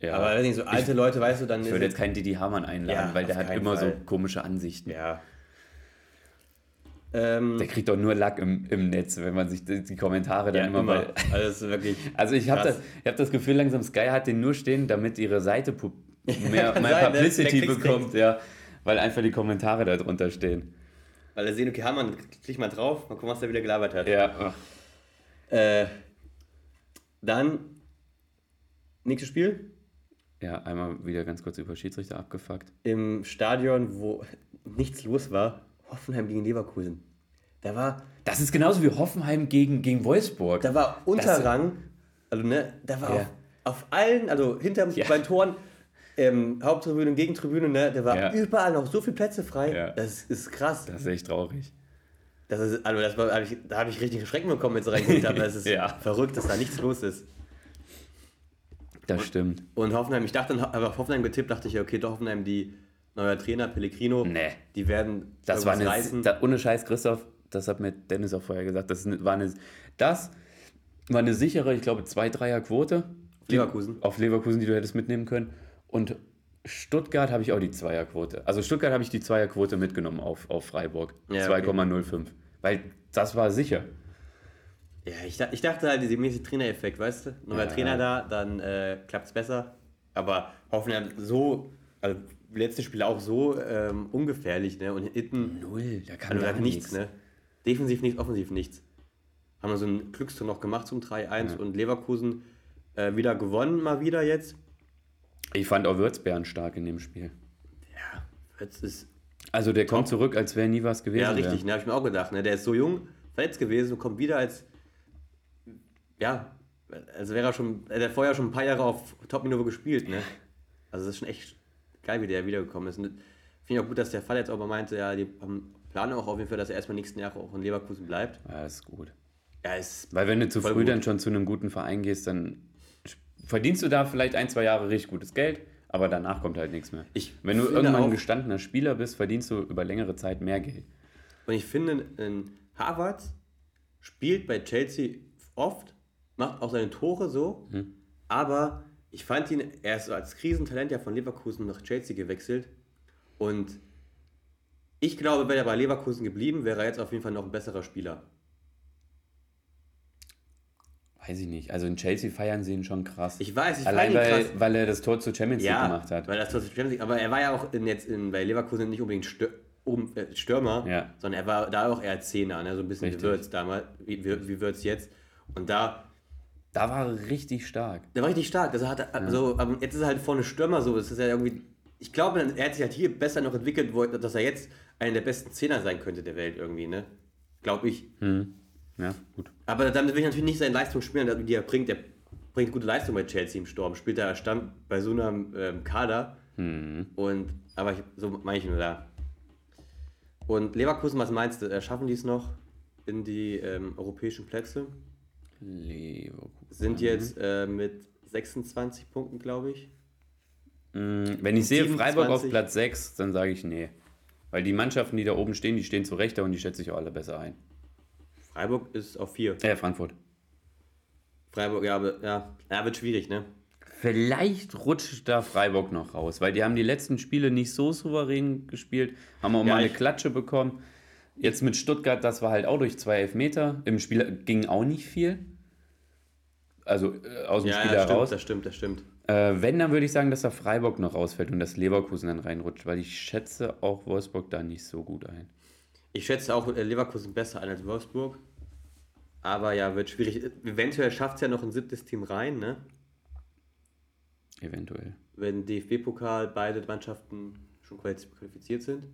Ja. Aber nicht so alte Leute, weißt du, dann ich würde jetzt keinen Didi Hamann einladen, Ja, weil der hat immer Fall. so komische Ansichten. Ja. Ähm, Der kriegt doch nur Lack im, im Netz, wenn man sich die, die Kommentare dann ja, immer, immer. bei. Also wirklich. Also ich habe das, ich hab das Gefühl, langsam Sky hat den nur stehen, damit ihre Seite mehr, mehr ne? Publicity bekommt, ja, weil einfach die Kommentare da drunter stehen. Weil er sehen, okay, Hamann, klick mal drauf, mal gucken, was der wieder gelabert hat. Ja, Äh, dann, nächstes Spiel ja, einmal wieder ganz kurz über Schiedsrichter abgefuckt. im Stadion, wo nichts los war, Hoffenheim gegen Leverkusen. Da war, Das ist genauso wie Hoffenheim gegen, gegen Wolfsburg. da war Unterrang, also ne, da war Ja. auf, auf allen, also hinter Ja. bei den Toren, ähm, Haupttribüne und Gegentribüne, ne, da war Ja. überall noch so viele Plätze frei. Ja. Das ist krass. Das ist echt traurig. Das ist, also das war, hab ich, da habe ich richtig Schrecken bekommen, als ich reingeguckt habe. Das ist verrückt, dass da nichts los ist. Das stimmt. Und Hoffenheim, ich dachte, habe auf Hoffenheim getippt, dachte ich, okay, doch Hoffenheim, die neuer Trainer, Pellegrino, Nee. die werden Das war eine, reißen. da, ohne Scheiß, Christoph, das hat mir Dennis auch vorher gesagt, das war eine, das war eine sichere, ich glaube, 2-3er-Quote. Leverkusen. Auf Leverkusen, die du hättest mitnehmen können. Und Stuttgart habe ich auch die Zweierquote. Also Stuttgart habe ich die Zweierquote mitgenommen auf, auf Freiburg. Ja, 2,05. Weil das war sicher. Ja, ich, ich dachte halt, dieser mäßige Trainereffekt, weißt du? Neuer Ja. Trainer da, dann äh, klappt es besser. Aber Hoffenheim so, also letzte Spiel auch so ähm, ungefährlich, ne? Und hinten, Null, da kann also da nichts, ne? Defensiv nichts, offensiv nichts. Haben wir so einen Glückstor noch gemacht zum 3-1 und Leverkusen äh, wieder gewonnen, mal wieder jetzt. Ich fand auch Würzbären stark in dem Spiel. Ja, jetzt ist Also der kommt zurück, als wäre nie was gewesen. Ja, richtig, ne, habe ich mir auch gedacht. Ne? Der ist so jung, verletzt gewesen und kommt wieder als. Ja, also wäre er schon. Er hat vorher schon ein paar Jahre auf Top-Niveau gespielt, ne? Also, das ist schon echt geil, wie der wiedergekommen ist. Finde ich auch gut, dass der Fall jetzt auch mal meinte, ja, die haben planen auch auf jeden Fall, dass er erstmal nächsten Jahre auch in Leverkusen bleibt. Ja, ist gut. Ja, ist. Weil wenn du zu früh gut. dann schon zu einem guten Verein gehst, dann verdienst du da vielleicht ein, zwei Jahre richtig gutes Geld, aber danach kommt halt nichts mehr. Ich wenn du irgendwann ein gestandener Spieler bist, verdienst du über längere Zeit mehr Geld. Und ich finde, ein Harvard spielt bei Chelsea oft, macht auch seine Tore so, aber ich fand ihn, er ist so als Krisentalent ja von Leverkusen nach Chelsea gewechselt und ich glaube, wäre er bei Leverkusen geblieben, wäre er jetzt auf jeden Fall noch ein besserer Spieler. Weiß ich nicht. Also in Chelsea feiern sie ihn schon krass. Ich weiß, ich Allein weil, krass. weil er das Tor zur Champions League Ja, gemacht hat. weil das trotzdem Champions League, aber er war ja auch in, jetzt in, bei Leverkusen nicht unbedingt um, äh, Stürmer, Ja. sondern er war da auch eher Zehner, ne? so ein bisschen Richtig. wie Würz damals, wie, wie, wie jetzt. Und da Da war er richtig stark. Der war richtig stark. Also hat er, so, aber jetzt ist er halt vorne Stürmer so. Das ist ja irgendwie. Ich glaube, er hat sich halt hier besser noch entwickelt, dass er jetzt einer der besten Zehner sein könnte der Welt irgendwie, ne? Glaube ich. Ja, gut. Aber dann will ich natürlich nicht seine Leistung spielen, die er bringt. Er bringt gute Leistung bei Chelsea im Sturm. Spielt er stand bei so einem ähm, Kader. Und aber ich, so meine ich nur da. Und Leverkusen, was meinst du? Äh, Schaffen die es noch in die ähm, europäischen Plätze? Leverkusen. Sind jetzt äh, mit 26 Punkten, glaube ich. Mm, Wenn ich sehe 27. Freiburg auf Platz 6, dann sage ich nee. Weil die Mannschaften, die da oben stehen, die stehen zu Rechter und die schätze ich auch alle besser ein. Freiburg ist auf 4. Äh, Frankfurt. Freiburg, ja, aber, ja, ja, wird schwierig, ne? Vielleicht rutscht da Freiburg noch raus, weil die haben die letzten Spiele nicht so souverän gespielt, haben auch Ja, mal eine Klatsche bekommen. Jetzt mit Stuttgart, das war halt auch durch zwei Elfmeter. Im Spiel ging auch nicht viel. Also äh, aus dem Ja, Spiel ja stimmt, heraus. das stimmt, das stimmt. Äh, wenn, dann würde ich sagen, dass da Freiburg noch rausfällt und dass Leverkusen dann reinrutscht, weil ich schätze auch Wolfsburg da nicht so gut ein. Ich schätze auch äh, Leverkusen besser ein als Wolfsburg. Aber ja, wird schwierig. Eventuell schafft es ja noch ein siebtes Team rein, ne? Eventuell. Wenn DFB-Pokal beide Mannschaften schon qualifiz- qualifiziert sind.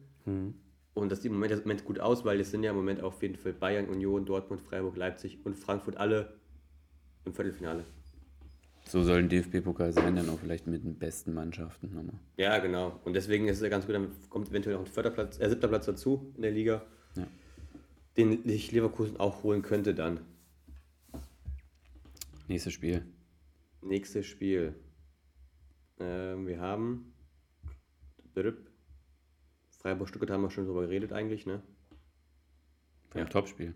Und das sieht im Moment, im Moment gut aus, weil es sind ja im Moment auf jeden Fall Bayern, Union, Dortmund, Freiburg, Leipzig und Frankfurt alle im Viertelfinale. So soll ein DFB-Pokal sein, dann auch vielleicht mit den besten Mannschaften nochmal. Ja, genau. Und deswegen ist es ja ganz gut, dann kommt eventuell noch ein vierter Platz, äh, siebter Platz dazu in der Liga, Ja. den sich Leverkusen auch holen könnte dann. Nächstes Spiel. Nächstes Spiel. Ähm, wir haben Freiburg-Stuttgart haben wir schon drüber geredet eigentlich, ne? Ein Ja. Topspiel.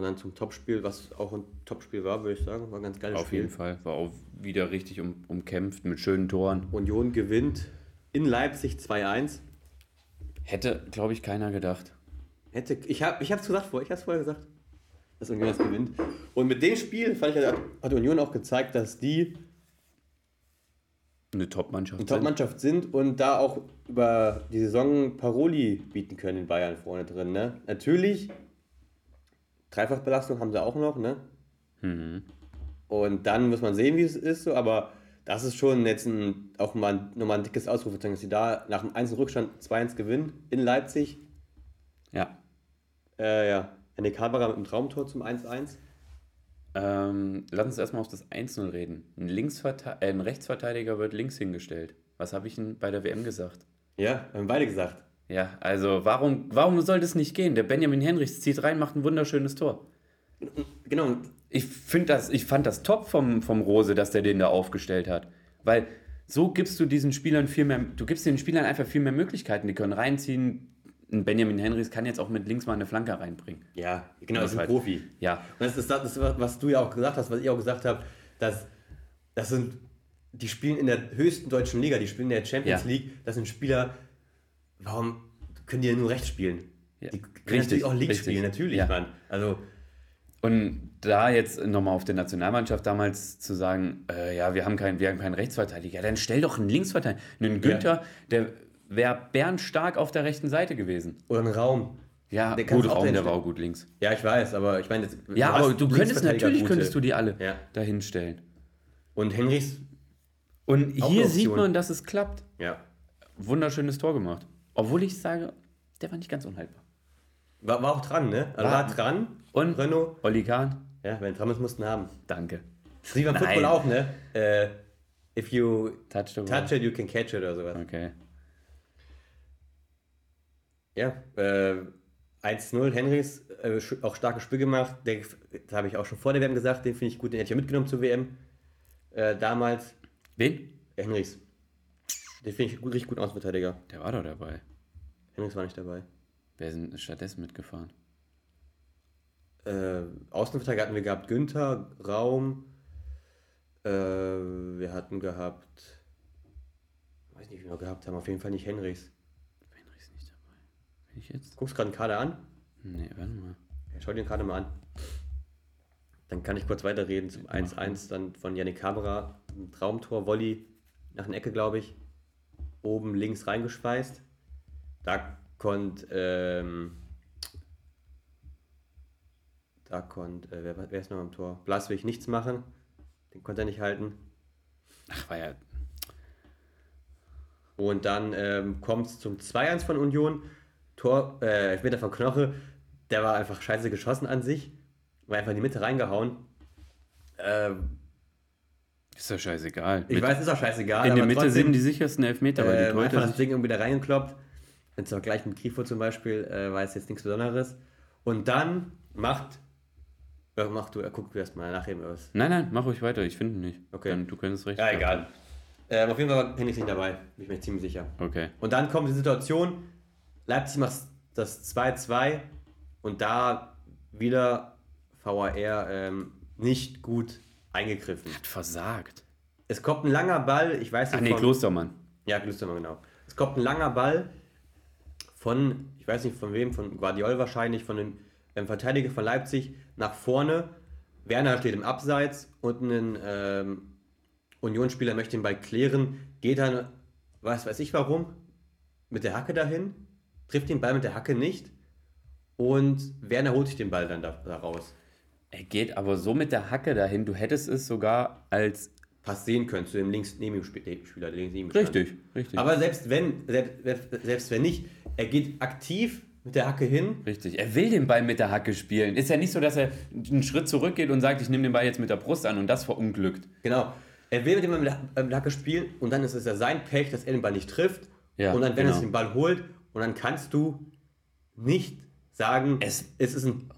Und dann zum Topspiel, was auch ein Topspiel war, würde ich sagen. War ein ganz geiles Auf Spiel. jeden Fall. War auch wieder richtig um, umkämpft mit schönen Toren. Union gewinnt in Leipzig 2-1. Hätte, glaube ich, keiner gedacht. Hätte, ich habe ich es gesagt vor, ich habe es vorher gesagt, dass Union das gewinnt. Und mit dem Spiel fand ich, hat, Union auch gezeigt, dass die Eine Top-Mannschaft. eine Top-Mannschaft sind und da auch über die Saison Paroli bieten können in Bayern vorne drin. Ne? Natürlich, Dreifachbelastung haben sie auch noch, ne? Mhm. Und dann muss man sehen, wie es ist, so, aber das ist schon jetzt ein, auch mal, ein- nochmal ein dickes Ausrufezeichen, dass sie da nach dem 1 Rückstand 2-1 gewinnen in Leipzig. Ja. Äh, ja, Henrik Haberer mit einem Traumtor zum 1-1. Ähm, lass uns erstmal auf das 1-0 reden. Ein, Linksverte äh, ein Rechtsverteidiger wird links hingestellt. Was habe ich denn bei der WM gesagt? Ja, haben beide gesagt. Ja, also warum, warum soll das nicht gehen? Der Benjamin Henrichs zieht rein, macht ein wunderschönes Tor. Genau, Ich, find das, ich fand das top vom, vom Rose, dass der den da aufgestellt hat. Weil so gibst du diesen Spielern viel mehr, du gibst den Spielern einfach viel mehr Möglichkeiten. Die können reinziehen. Ein Benjamin Henrichs kann jetzt auch mit links mal eine Flanke reinbringen. ja, genau, das ist ein halt- Profi. Ja, Und das ist das, was du ja auch gesagt hast, was ich auch gesagt habe, dass das sind, die spielen in der höchsten deutschen Liga, die spielen in der Champions Ja. League, das sind Spieler, warum können die denn nur rechts spielen? Ja, Die können richtig, natürlich auch links spielen, natürlich, Ja. Mann. Also, Und da jetzt nochmal auf der Nationalmannschaft damals zu sagen, äh, ja, wir haben, keinen, wir haben keinen Rechtsverteidiger, dann stell doch einen Linksverteidiger. Einen Günther, der wäre bärenstark auf der rechten Seite gewesen. Oder einen Raum. Ja, Der gut, Raum, der war auch gut links. Ja, ich weiß, aber ich meine, jetzt- Ja, aber du könntest natürlich, gute. könntest du die alle Ja. dahin stellen. Und Henrichs, Und hier sieht man, dass es klappt. ja. Wunderschönes Tor gemacht. Obwohl ich sage, der war nicht ganz unhaltbar. War, war auch dran, ne? Also War- war, dran. Und Renault. Olli Kahn, Ja, wenn dran ist, mussten haben. danke. Das beim Nein. Football auch, ne? Äh, if you Touch touch it, you can catch it oder sowas. Okay. Ja, äh, 1-0, Henrys, äh, auch starkes Spiel gemacht. Der, das habe ich auch schon vor der WM gesagt, den finde ich gut, den hätte ich ja mitgenommen zur WM. Äh, damals, Wen? Henrys. Den finde ich richtig gut Außenverteidiger. Der war doch dabei. Henrys war nicht dabei. Wer ist denn stattdessen mitgefahren? Äh, Außenverteidiger hatten wir gehabt Günther, Raum. Äh, wir hatten gehabt. Weiß nicht, wie wir gehabt haben. Auf jeden Fall nicht Henrichs. Henry ist nicht dabei. Bin ich jetzt? Guckst gerade einen Kader an? Nee, warte mal. Ja, schau dir den Kader mal an. Dann kann ich kurz weiterreden zum 1-1 dann von Yannick. Ein Traumtor, Volley nach einer Ecke, glaube ich. Oben links reingeschweißt. Da konnte. Ähm, da konnte. Äh, wer, wer ist noch am Tor? Blaswig nichts machen. Den konnte er nicht halten. Ach, war ja. Und dann ähm, kommt es zum 2-1 von Union. Tor, äh, Elfmeter von Knoche. Der war einfach scheiße geschossen an sich. War einfach in die Mitte reingehauen. Ähm, Ist doch scheißegal. ich Mit- weiß, ist auch scheißegal. in der Mitte trotzdem, sind die sichersten Elfmeter, weil die äh, Torhüter das Ding irgendwie da reingekloppt. Wenn es Vergleich mit Grifo zum Beispiel, äh, war es jetzt nichts Besonderes. Und dann macht. Ja, mach du, äh, guck erst mal nachher was. Nein, nein, mach ruhig weiter. Ich finde ihn nicht. Okay. Dann, du könntest recht. Ja, haben. egal. Ähm, auf jeden Fall war Hennig nicht dabei. Bin ich mir ziemlich sicher. Okay. Und dann kommt die Situation, Leipzig macht das 2-2 und da wieder VAR ähm, nicht gut eingegriffen. Hat versagt. Es kommt ein langer Ball, ich weiß Ach nicht nee, von- Klostermann. Ja, Klostermann, genau. Es kommt ein langer Ball von, ich weiß nicht von wem, von Guardiol wahrscheinlich, von dem ähm, Verteidiger von Leipzig nach vorne. Werner steht im Abseits und ein ähm, Unionsspieler möchte den Ball klären, geht dann, was weiß ich warum, mit der Hacke dahin, trifft den Ball mit der Hacke nicht und Werner holt sich den Ball dann da, da raus. Er geht aber so mit der Hacke dahin. Du hättest es sogar als. Fast sehen können zu dem links neben Sp- Spieler, links neben stand. Richtig, richtig. Aber selbst wenn, selbst, selbst wenn nicht, er geht aktiv mit der Hacke hin. Richtig. Er will den Ball mit der Hacke spielen. Ist ja nicht so, dass er einen Schritt zurückgeht und sagt, ich nehme den Ball jetzt mit der Brust an und das verunglückt. Genau. Er will mit dem Ball mit der- äh, Hacke spielen und dann ist es ja sein Pech, dass er den Ball nicht trifft. Ja, und dann, wenn er genau. sich den Ball holt, und dann kannst du nicht sagen, Es- es, ist ein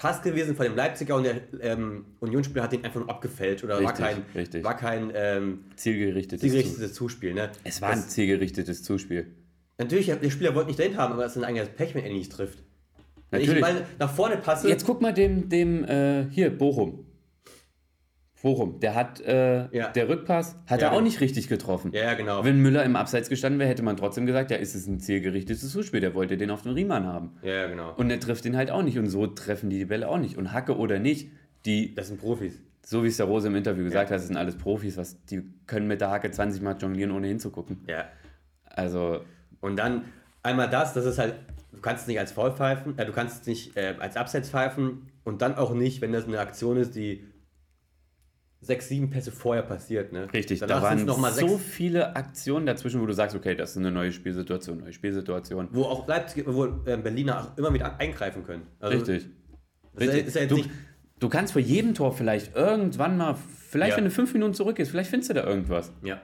Pass gewesen von dem Leipziger und der ähm, Unionsspieler hat den einfach nur abgefälscht oder war Richtig, kein, richtig. War kein ähm, Zielgerichtetes. Zielgerichtetes Zuspiel. Ne? es war ein das, zielgerichtetes Zuspiel. natürlich, der Spieler wollte nicht dahin haben, aber das ist ein eigenes Pech, wenn er ihn nicht trifft. Wenn ich Natürlich. Ball nach vorne passe, Jetzt guck mal dem, dem äh, hier, Bochum. Bochum, der hat, äh, Ja. der Rückpass hat Ja, er auch genau. nicht richtig getroffen. ja, ja, genau. Wenn Müller im Abseits gestanden wäre, hätte man trotzdem gesagt, ja, ist es ein zielgerichtetes Zuspiel, der wollte den auf den Riemann haben. Ja, ja, genau. Und er trifft den halt auch nicht und so treffen die die Bälle auch nicht. Und Hacke oder nicht, die, Das sind Profis. so wie es der Rose im Interview gesagt hat, das sind alles Profis, was, die können mit der Hacke 20 Mal jonglieren, ohne hinzugucken. Ja. Also, Und dann einmal das, das ist halt, du kannst es nicht als Foul pfeifen, äh, du kannst es nicht äh, als Abseits pfeifen und dann auch nicht, wenn das eine Aktion ist, die sechs, sieben Pässe vorher passiert. Ne? richtig, dann da waren noch mal so viele Aktionen dazwischen, wo du sagst, okay, das ist eine neue Spielsituation, neue Spielsituation. wo auch Leipzig, wo äh, Berliner auch immer wieder eingreifen können. Also, Richtig. Richtig. ist ja du, du kannst vor jedem Tor vielleicht irgendwann mal, vielleicht Ja. wenn du fünf Minuten zurückgehst, vielleicht findest du da irgendwas. ja.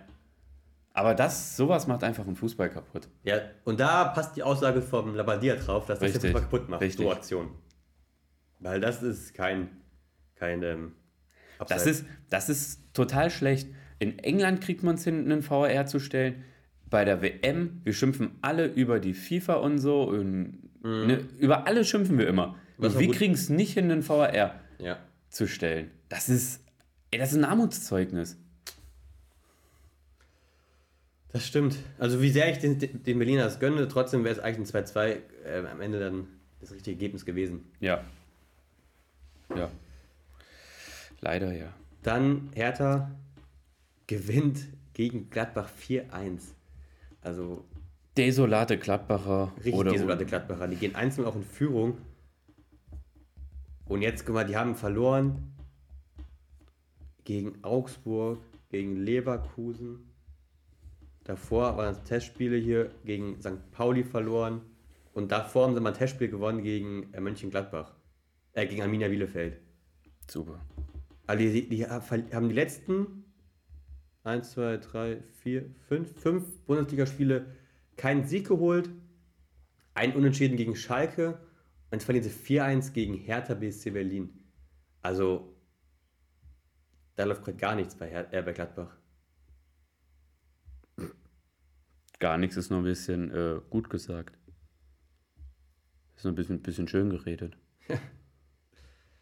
Aber das, sowas macht einfach einen Fußball kaputt. ja. Und da passt die Aussage vom Labadia drauf, dass das Richtig, den Fußball kaputt macht, richtig. so Aktion. Weil das ist kein, kein ähm, Das ist, das ist total schlecht. In England kriegt man es hin, einen VAR zu stellen. Bei der WM, wir schimpfen alle über die FIFA und so. Und, ne, über alle schimpfen wir immer. Mhm. Und wir kriegen es nicht hin, einen VAR ja. zu stellen. Das ist, ey, das ist ein Armutszeugnis. Das stimmt. Also wie sehr ich den, den Berliner das gönne, trotzdem wäre es eigentlich ein 2-2 äh, am Ende dann das richtige Ergebnis gewesen. Ja. Ja. Leider ja. Dann Hertha gewinnt gegen Gladbach 4-1. Also Desolate Gladbacher. richtig oder desolate Gladbacher. Die gehen einzeln auch in Führung. Und jetzt, guck mal, die haben verloren gegen Augsburg, gegen Leverkusen. Davor waren es Testspiele hier gegen St. Pauli verloren. Und davor haben sie mal ein Testspiel gewonnen gegen äh, Mönchengladbach. Äh, gegen Arminia Bielefeld. Super. Also die, die haben die letzten 1, 2, 3, 4, 5, 5 Bundesligaspiele keinen Sieg geholt. Ein Unentschieden gegen Schalke. Und jetzt verlieren sie 4-1 gegen Hertha BSC Berlin. Also, da läuft gerade gar nichts bei, Her äh, bei Gladbach. Gar nichts ist nur ein bisschen äh, gut gesagt. Ist nur ein bisschen, bisschen schön geredet.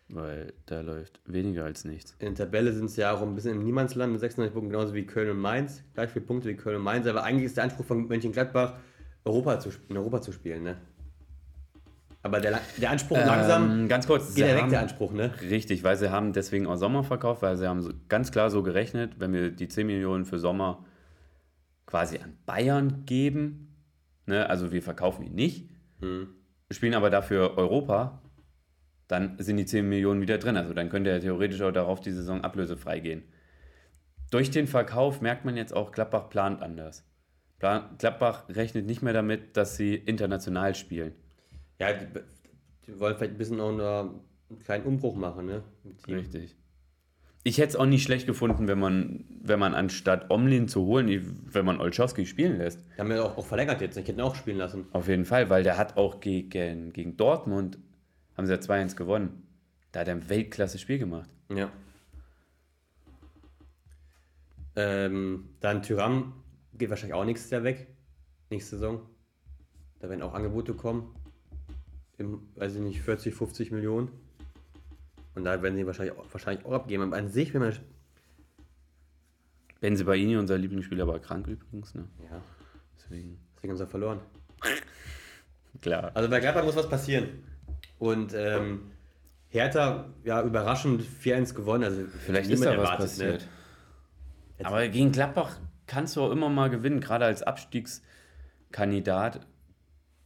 Weil da läuft weniger als nichts. In der Tabelle sind sie ja auch ein bisschen im Niemandsland mit 96 Punkten, genauso wie Köln und Mainz. Gleich viele Punkte wie Köln und Mainz. Aber eigentlich ist der Anspruch von Mönchengladbach, Europa zu, in Europa zu spielen. Ne? Aber der, der Anspruch langsam Ähm, ganz kurz. geht weg, der Anspruch. Ne? Richtig, weil sie haben deswegen auch Sommer verkauft, weil sie haben so, ganz klar so gerechnet, wenn wir die 10 Millionen für Sommer quasi an Bayern geben, ne, also wir verkaufen ihn nicht, spielen aber dafür Europa, dann sind die 10 Millionen wieder drin. Also dann könnte er theoretisch auch darauf die Saison ablösefrei gehen. Durch den Verkauf merkt man jetzt auch, Gladbach plant anders. Plan, Gladbach rechnet nicht mehr damit, dass sie international spielen. Ja, die, die wollen vielleicht ein bisschen auch noch einen kleinen Umbruch machen. Ne? Richtig. Ich hätte es auch nicht schlecht gefunden, wenn man, wenn man anstatt Omlin zu holen, wenn man Olschowski spielen lässt. Die haben ja auch, auch verlängert jetzt. Ich hätte ihn auch spielen lassen. Auf jeden Fall, weil der hat auch gegen, gegen Dortmund, haben sie ja 2-1 gewonnen. Da hat er ein Weltklasse-Spiel gemacht. Ja. Ähm, dann Tyram geht wahrscheinlich auch nächstes Jahr weg. Nächste Saison. Da werden auch Angebote kommen. Im, weiß ich nicht, 40, 50 Millionen. Und da werden sie wahrscheinlich auch, wahrscheinlich auch abgeben. Aber an sich, wenn man. Benzibaini, unser Lieblingsspieler, war krank übrigens. Ne? Ja, Deswegen, deswegen haben sie verloren. klar. Also bei Gladbach muss was passieren. Und ähm, Hertha, ja, überraschend 4-1 gewonnen. Also Vielleicht ist da was erwartet, passiert. Ne? Aber gegen Gladbach kannst du auch immer mal gewinnen, gerade als Abstiegskandidat.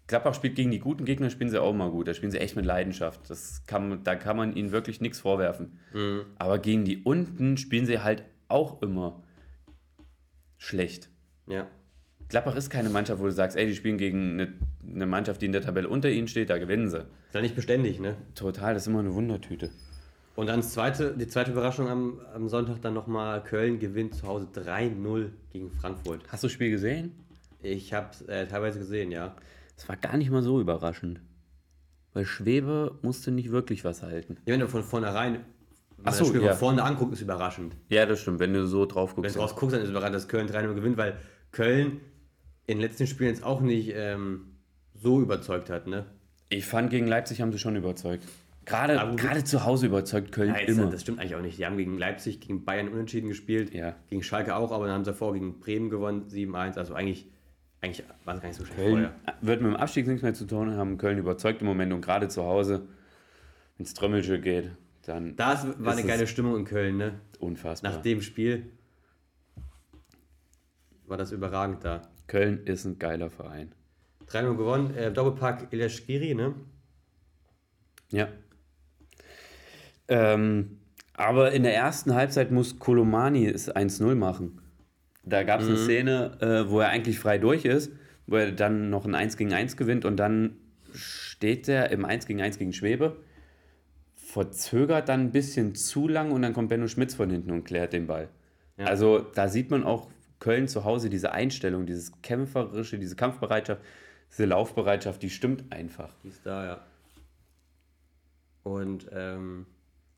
Gladbach spielt gegen die guten Gegner, spielen sie auch mal gut. Da spielen sie echt mit Leidenschaft. Das kann, da kann man ihnen wirklich nichts vorwerfen. Mhm. Aber gegen die unten spielen sie halt auch immer schlecht. Ja. Gladbach ist keine Mannschaft, wo du sagst, ey, die spielen gegen eine, eine Mannschaft, die in der Tabelle unter ihnen steht, da gewinnen sie. Ist ja nicht beständig, ne? Total, das ist immer eine Wundertüte. Und dann zweite, die zweite Überraschung am, am Sonntag dann nochmal Köln gewinnt zu Hause 3-0 gegen Frankfurt. Hast du das Spiel gesehen? Ich habe es äh, teilweise gesehen, ja. Es war gar nicht mal so überraschend. Weil Schwebe musste nicht wirklich was halten. Ja, wenn du von vornherein, wenn Ach so, das Spiel ja. von vorne anguckt, ist überraschend. Ja, das stimmt, wenn du so drauf Wenn guckst. du draus guckst, dann ist überraschend, dass Köln 3-0 gewinnt, weil Köln in den letzten Spielen jetzt auch nicht ähm, so überzeugt hat, ne? Ich fand, gegen Leipzig haben sie schon überzeugt. Gerade, Aber gerade zu Hause überzeugt Köln Ja, immer. Das stimmt eigentlich auch nicht. Die haben gegen Leipzig, gegen Bayern unentschieden gespielt, Ja. gegen Schalke auch, aber dann haben sie davor gegen Bremen gewonnen, 7-1. Also eigentlich, eigentlich war es gar nicht so schlecht vorher. wird mit dem Abstieg nichts mehr zu tun haben. Köln überzeugt im Moment und gerade zu Hause, wenn es Trömmelsche geht, dann Das war eine geile Stimmung in Köln, ne? unfassbar. Nach dem Spiel war das überragend da. Köln ist ein geiler Verein. 3-0 gewonnen, äh, Doppelpack Elias Skiri, ne? Ja. Ähm, aber in der ersten Halbzeit muss Kolomani es 1-0 machen. Da gab es Mhm. eine Szene, äh, wo er eigentlich frei durch ist, wo er dann noch ein 1 gegen 1 gewinnt und dann steht er im 1 gegen 1 gegen Schwebe, verzögert dann ein bisschen zu lang und dann kommt Benno Schmitz von hinten und klärt den Ball. Ja. Also da sieht man auch Köln zu Hause, diese Einstellung, dieses kämpferische, diese Kampfbereitschaft, diese Laufbereitschaft, die stimmt einfach. Die ist da, ja. Und, ähm,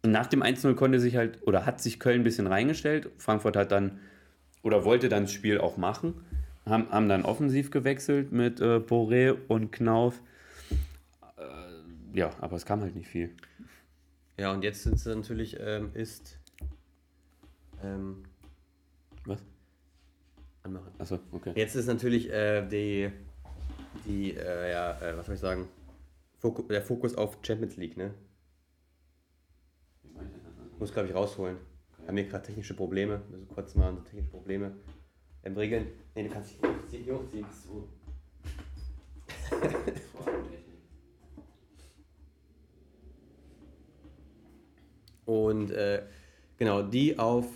Und nach dem 1-0 konnte sich halt, oder hat sich Köln ein bisschen reingestellt. Frankfurt hat dann, oder wollte dann das Spiel auch machen. Haben, haben dann offensiv gewechselt mit äh, Boré und Knauf. Äh, ja, aber es kam halt nicht viel. ja, und jetzt sind sie natürlich, ähm, ist, ähm, Was? Anmachen. Achso, okay. Jetzt ist natürlich äh, die, die äh, ja, äh, was soll ich sagen, Foku der Fokus auf Champions League, ne? Muss, glaube ich, rausholen. Wir haben hier gerade technische Probleme. Wir müssen kurz mal unsere technische Probleme ähm, regeln. Nee, du kannst dich. Hier hochziehen. So. Und äh, genau, die auf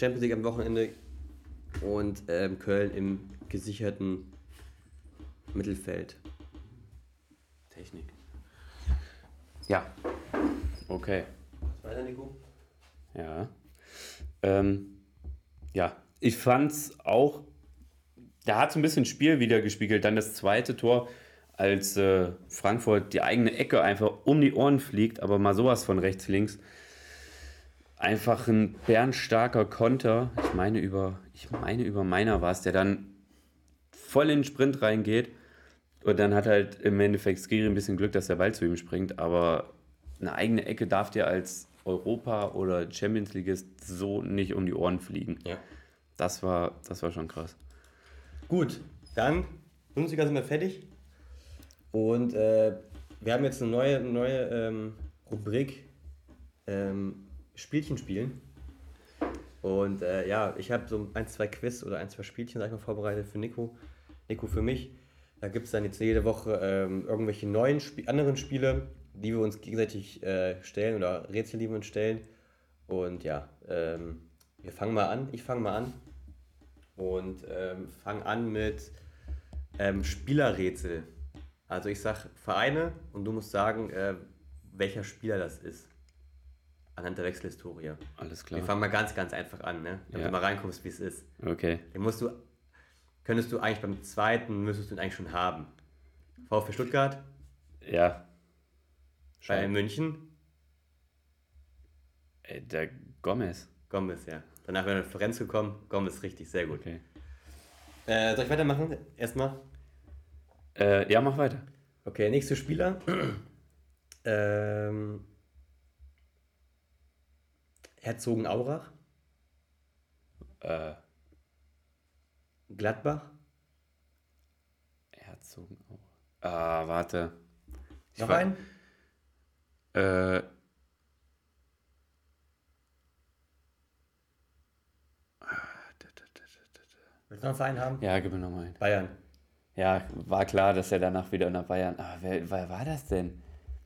Champions League am Wochenende und ähm, Köln im gesicherten Mittelfeld. Technik. Ja. Okay. Was weiter, Nico? Ja. Ähm, ja, ich fand's auch, da hat so ein bisschen Spiel wieder gespiegelt. Dann das zweite Tor, als äh, Frankfurt die eigene Ecke einfach um die Ohren fliegt, aber mal sowas von rechts, links. Einfach ein bärenstarker Konter. Ich meine über, ich meine über meiner war es, der dann voll in den Sprint reingeht. Und dann hat halt im Endeffekt Skiri ein bisschen Glück, dass der Ball zu ihm springt. Aber eine eigene Ecke darf dir als Europa- oder Champions Leagueist so nicht um die Ohren fliegen. Ja. Das war, das war schon krass. Gut, dann Bundesliga sind wir fertig. Und äh, wir haben jetzt eine neue, neue ähm, Rubrik ähm, Spielchen spielen. Und äh, ja, ich habe so ein, zwei Quiz oder ein, zwei Spielchen, sag ich mal, vorbereitet für Nico. Nico für mich. Da gibt es dann jetzt jede Woche ähm, irgendwelche neuen Sp anderen Spiele, die wir uns gegenseitig äh, stellen oder Rätsel, die wir uns stellen. Und ja, ähm, wir fangen mal an. Ich fange mal an. Und ähm, fange an mit ähm, Spielerrätsel. Also ich sag Vereine und du musst sagen, äh, welcher Spieler das ist. Anhand der Wechselhistorie. Alles Wir klar. fangen mal ganz, ganz einfach an, ne? Damit Ja. du mal reinkommst, wie es ist. Okay. Den musst du, könntest du eigentlich beim zweiten, müsstest du ihn eigentlich schon haben. VfB Stuttgart, Ja. bei Schon. München, Äh, Der Gomez. Gomez, ja. Danach wäre Florenz gekommen, Gomez richtig, sehr gut. Okay. Äh, soll ich weitermachen? Erstmal. Äh, ja, mach weiter. Okay, nächster Spieler. ähm, Herzogenaurach, Äh, Gladbach, Herzogenaurach. Ah, warte. Ich noch war- ein? Äh, Willst du noch einen Verein haben? ja, gib mir nochmal einen. Bayern. Ja, war klar, dass er danach wieder nach Bayern. Aber wer, wer war das denn?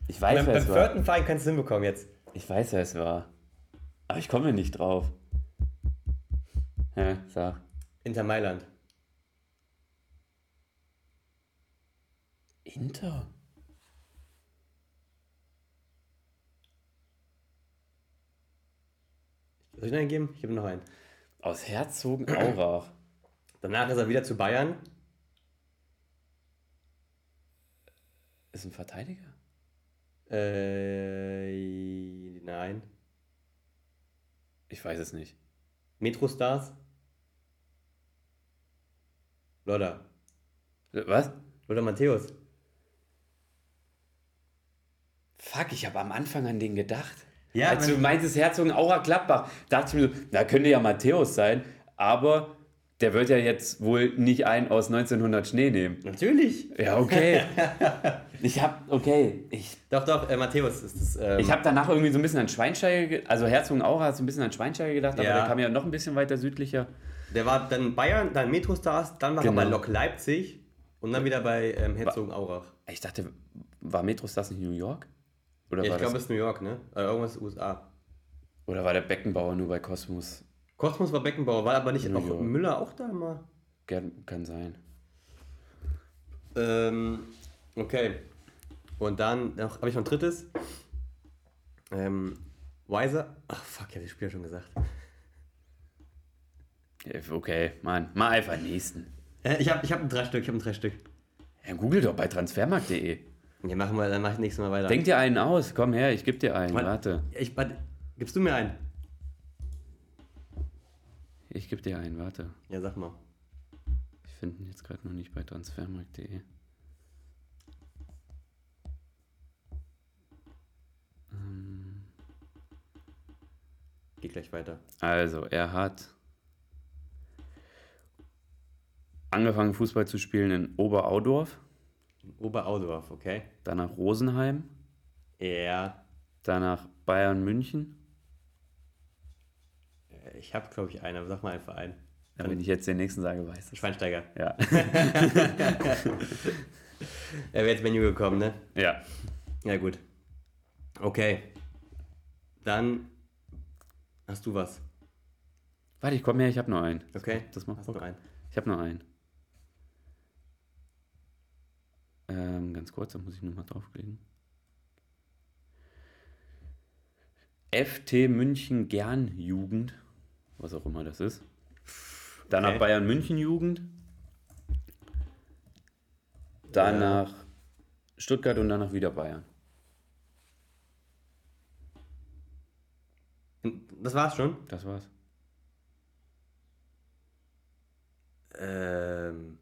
Ich weiß, Beim, wer beim es war. vierten Verein kannst du hinbekommen jetzt. Ich weiß, wer es war. Aber ich komme nicht drauf. Ja, sag. Inter Mailand. Inter? Soll ich noch einen geben? Ich habe noch einen. Aus Herzogenaurach. Danach ist er wieder zu Bayern. Ist ein Verteidiger? Äh, nein. Ich weiß es nicht. Metro Stars. Lodder. Was? Lodder Matthäus. Fuck, ich habe am Anfang an den gedacht. Ja, Als du meintest Herzogenaurach Gladbach, dachte ich mir so, na könnte ja Matthäus sein, aber der wird ja jetzt wohl nicht einen aus 1900 Schnee nehmen. Natürlich. Ja, okay. ich habe, okay, ich, Doch, doch, äh, Matthäus ist das. Ähm, ich habe danach irgendwie so ein bisschen an Schweinsteiger, ge- also Herzogenaurach hat so ein bisschen an Schweinsteiger gedacht, aber Ja. der kam ja noch ein bisschen weiter südlicher. der war dann Bayern, dann Metro Stars, dann war Genau. er bei Lok Leipzig und dann wieder bei ähm, Herzogenaurach. Ich dachte, war Metros das nicht New York? Oder, Ja, ich glaube, es ist New York, ne? Äh, irgendwas USA. oder war der Beckenbauer nur bei Kosmos? Kosmos war Beckenbauer, war aber nicht New auch York. Müller auch da mal? Kann sein. Ähm, okay. Und dann habe ich noch ein drittes. Ähm, Weiser. Ach fuck, ich habe das Spiel ja schon gesagt. Okay, Mann, mal einfach nächsten. Äh, ich habe ich hab ein drei Stück, ich habe ein drei Stück. Ja, google doch bei transfermarkt.de. Ja, machen wir, dann mache ich nächstes Mal weiter. Denk dir einen aus, komm her, ich geb dir einen, Warte. warte. Ich, warte, gibst du mir einen? Ich geb dir einen, warte. Ja, sag mal. Ich finde ihn jetzt gerade noch nicht bei transfermarkt.de. Geh gleich weiter. Also, er hat angefangen Fußball zu spielen in Oberaudorf, Oberaudorf, okay. dann nach Rosenheim, Ja. Danach Bayern München. Äh, Ich habe, glaube ich, einen, aber sag mal einen Verein. Ja, wenn ich jetzt den nächsten sage, weiß ich. Schweinsteiger. Ja. Er wäre jetzt Menu gekommen, ne? ja. Ja, gut. Okay. Dann hast du was. Warte, ich komme her, ich habe noch einen. Okay. Das macht Hast Bock. du einen? Ich habe noch einen. Ähm, ganz kurz, da muss ich nochmal draufklicken. FT München Gern Jugend, was auch immer das ist. Danach Okay. Bayern München Jugend. Danach Stuttgart und danach wieder Bayern. Das war's schon. Das war's. Ähm.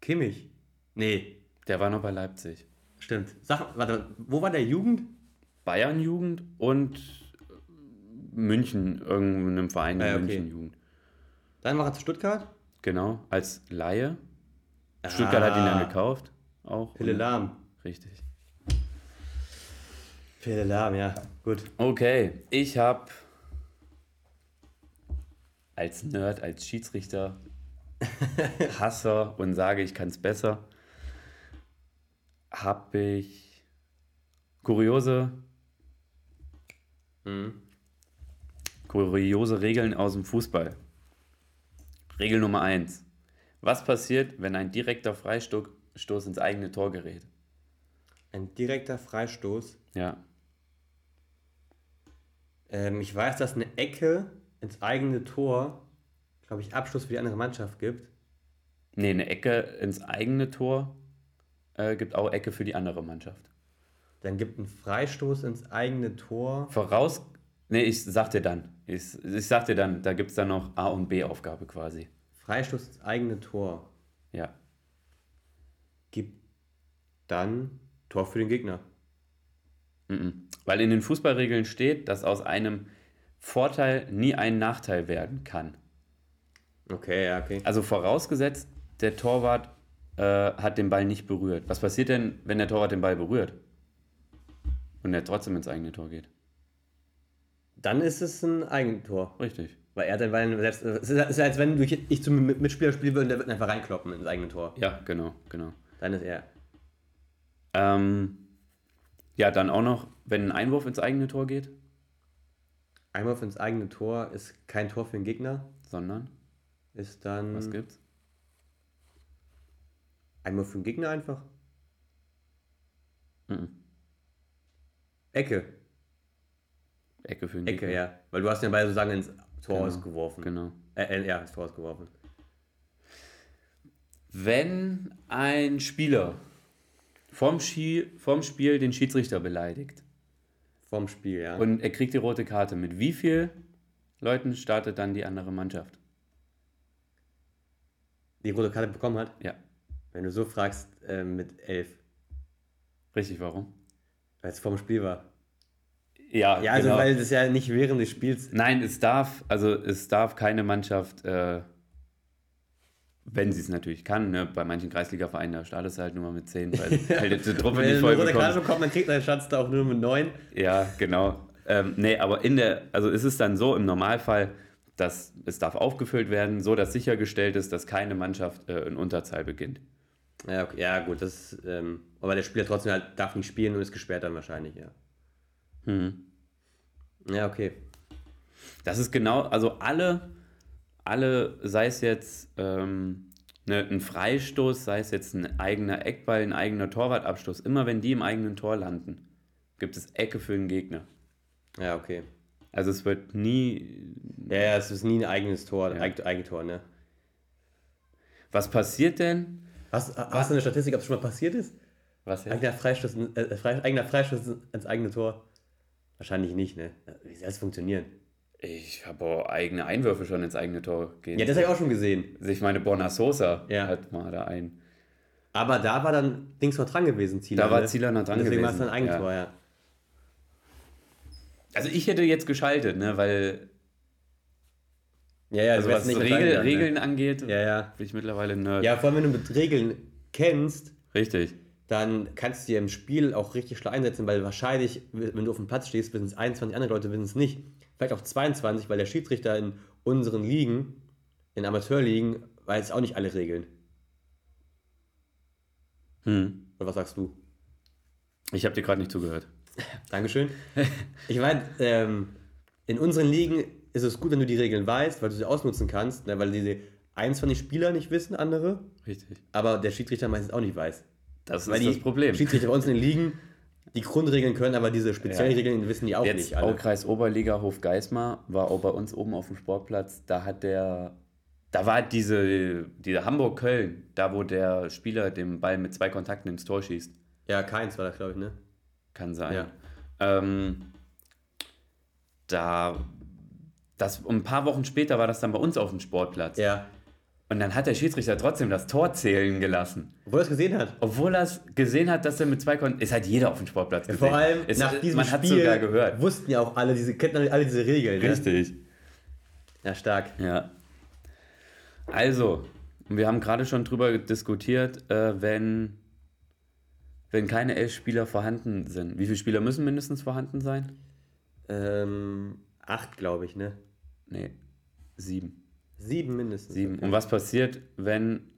Kimmich. Nee, Der war noch bei Leipzig. stimmt. Sag, warte, wo war der Jugend? Bayern Jugend und München, irgendeinem Verein Ah, okay. München Jugend. Dann war er zu Stuttgart. Genau, als Laie. Stuttgart hat ihn dann gekauft. Auch. Pille Lahm. Richtig. Pille Lahm, ja. Gut. Okay, ich habe als Nerd, als Schiedsrichter, Hasser und sage, ich kann es besser, habe ich kuriose, Mhm. kuriose Regeln aus dem Fußball. Regel Nummer 1. Was passiert, wenn ein direkter Freistoß ins eigene Tor gerät? Ein direkter Freistoß. Ja, Ähm, ich weiß, dass eine Ecke ins eigene Tor, glaube ich, Abschluss für die andere Mannschaft gibt. Nee, eine Ecke ins eigene Tor äh, gibt auch Ecke für die andere Mannschaft. Dann gibt ein Freistoß ins eigene Tor. Voraus. Nee, ich sag dir dann. Ich, ich sag dir dann, da gibt es dann noch A- und B-Aufgabe quasi. Freistoß ins eigene Tor. Ja. Gibt dann Tor für den Gegner. Mhm. Weil in den Fußballregeln steht, dass aus einem Vorteil nie ein Nachteil werden kann. Okay, ja, okay. Also vorausgesetzt, der Torwart äh, hat den Ball nicht berührt. Was passiert denn, wenn der Torwart den Ball berührt? Und er trotzdem ins eigene Tor geht? Dann ist es ein Eigentor. Richtig. Weil er dann, weil selbst, es ist, als wenn du, ich zum Mitspieler spielen würde und der wird einfach reinkloppen ins eigene Tor. Ja, genau, genau. Dann ist er. Ähm, ja, dann auch noch, wenn ein Einwurf ins eigene Tor geht, Einmal ins eigene Tor ist kein Tor für den Gegner. sondern, Ist dann was gibt's? einmal für den Gegner einfach. Mhm. Ecke. Ecke für den Ecke, Gegner. ja. Weil du hast den Ball sozusagen ins Tor Genau, ausgeworfen. Genau. Äh, äh, ja, ins Tor ausgeworfen. Wenn ein Spieler vorm, Ski, vorm Spiel den Schiedsrichter beleidigt Vorm Spiel, ja. und er kriegt die rote Karte, mit wie viel Leuten startet dann die andere Mannschaft? die rote Karte bekommen hat. Ja, Wenn du so fragst, äh, mit elf. richtig, warum? Weil es vorm Spiel war. Ja, Ja, also genau. weil das ja nicht während des Spiels. Nein, es darf, also es darf keine Mannschaft, äh, wenn sie es natürlich kann, ne, bei manchen Kreisliga-Vereinen, da startet es halt nur mal mit 10, weil halt die Truppe Wenn nicht voll eine rote bekommt. dann kriegt dein Schatz da auch nur mit neun. Ja, genau. Ähm, nee, aber in der, also ist es dann so im Normalfall, dass es darf aufgefüllt werden, so dass sichergestellt ist, dass keine Mannschaft äh, in Unterzahl beginnt. Ja, okay, ja gut, das ähm, aber der Spieler trotzdem halt darf nicht spielen und ist gesperrt dann wahrscheinlich, ja. Mhm. Ja, okay. Das ist genau, also alle, alle, sei es jetzt ähm, ne, ein Freistoß, sei es jetzt ein eigener Eckball, ein eigener Torwartabstoß, immer wenn die im eigenen Tor landen, gibt es Ecke für den Gegner. Ja, okay. Also es wird nie. Ja, ja, es ist nie ein eigenes Tor, Ja. Eig Eigentor, ne? Was passiert denn? Hast, hast du eine Statistik, ob es schon mal passiert ist? Was jetzt? Eigener Freistoß, äh, Fre eigener Freistoß ins eigene Tor? Wahrscheinlich nicht, ne? Wie soll das funktionieren? Ich habe auch eigene Einwürfe schon ins eigene Tor gehen. Ja, das habe ich auch schon gesehen. Also ich meine, Borna Sosa Ja. hat mal da ein. Aber da war dann Dings noch dran gewesen, Zieler. Da war ne? Zieler noch dran Und Deswegen war gewesen, es dann Eigentor, ja. Also ich hätte jetzt geschaltet, ne, weil Ja, ja, also was nicht Regel, entscheiden, Regeln Ne? angeht, Ja, ja. bin ich mittlerweile ein Nerd. Ja, vor allem, wenn du mit Regeln kennst, Richtig. dann kannst du dir im Spiel auch richtig schlau einsetzen, weil wahrscheinlich, wenn du auf dem Platz stehst, wissen es 21 andere Leute, wissen es nicht. Vielleicht auch 22, weil der Schiedsrichter in unseren Ligen, in Amateurligen, weiß auch nicht alle Regeln. Hm. Oder was sagst du? Ich habe dir gerade nicht zugehört. Dankeschön. Ich meine, ähm, in unseren Ligen ist es gut, wenn du die Regeln weißt, weil du sie ausnutzen kannst, ne, weil diese 21 Spieler nicht wissen, andere, Richtig. aber der Schiedsrichter meistens auch nicht weiß. Das Weil ist das Problem. Schiedsrichter bei uns in den Ligen die Grundregeln können, aber diese speziellen Ja. Regeln wissen die auch Jetzt nicht alle. Aukreis Oberliga Hofgeismar war auch bei uns oben auf dem Sportplatz. Da hat der, da war diese, diese Hamburg-Köln, da wo der Spieler den Ball mit zwei Kontakten ins Tor schießt. Ja, keins war das, glaube ich, ne? Kann sein. Ja. Ähm, da, das, ein paar Wochen später war das dann bei uns auf dem Sportplatz. Ja. Und dann hat der Schiedsrichter trotzdem das Tor zählen gelassen. Obwohl er es gesehen hat. Obwohl er es gesehen hat, dass er mit zwei Kontakten. Es hat jeder auf dem Sportplatz gesehen. Vor allem es, nach diesem Man Spiel hat sogar gehört. wussten ja auch alle diese, kennen alle diese Regeln. Ne? Richtig. Ja, stark. Ja. Also, wir haben gerade schon drüber diskutiert, äh, wenn, wenn keine elf Spieler vorhanden sind. Wie viele Spieler müssen mindestens vorhanden sein? Ähm, acht, glaube ich, ne? Nee, sieben. Sieben mindestens. Sieben. Und was passiert, wenn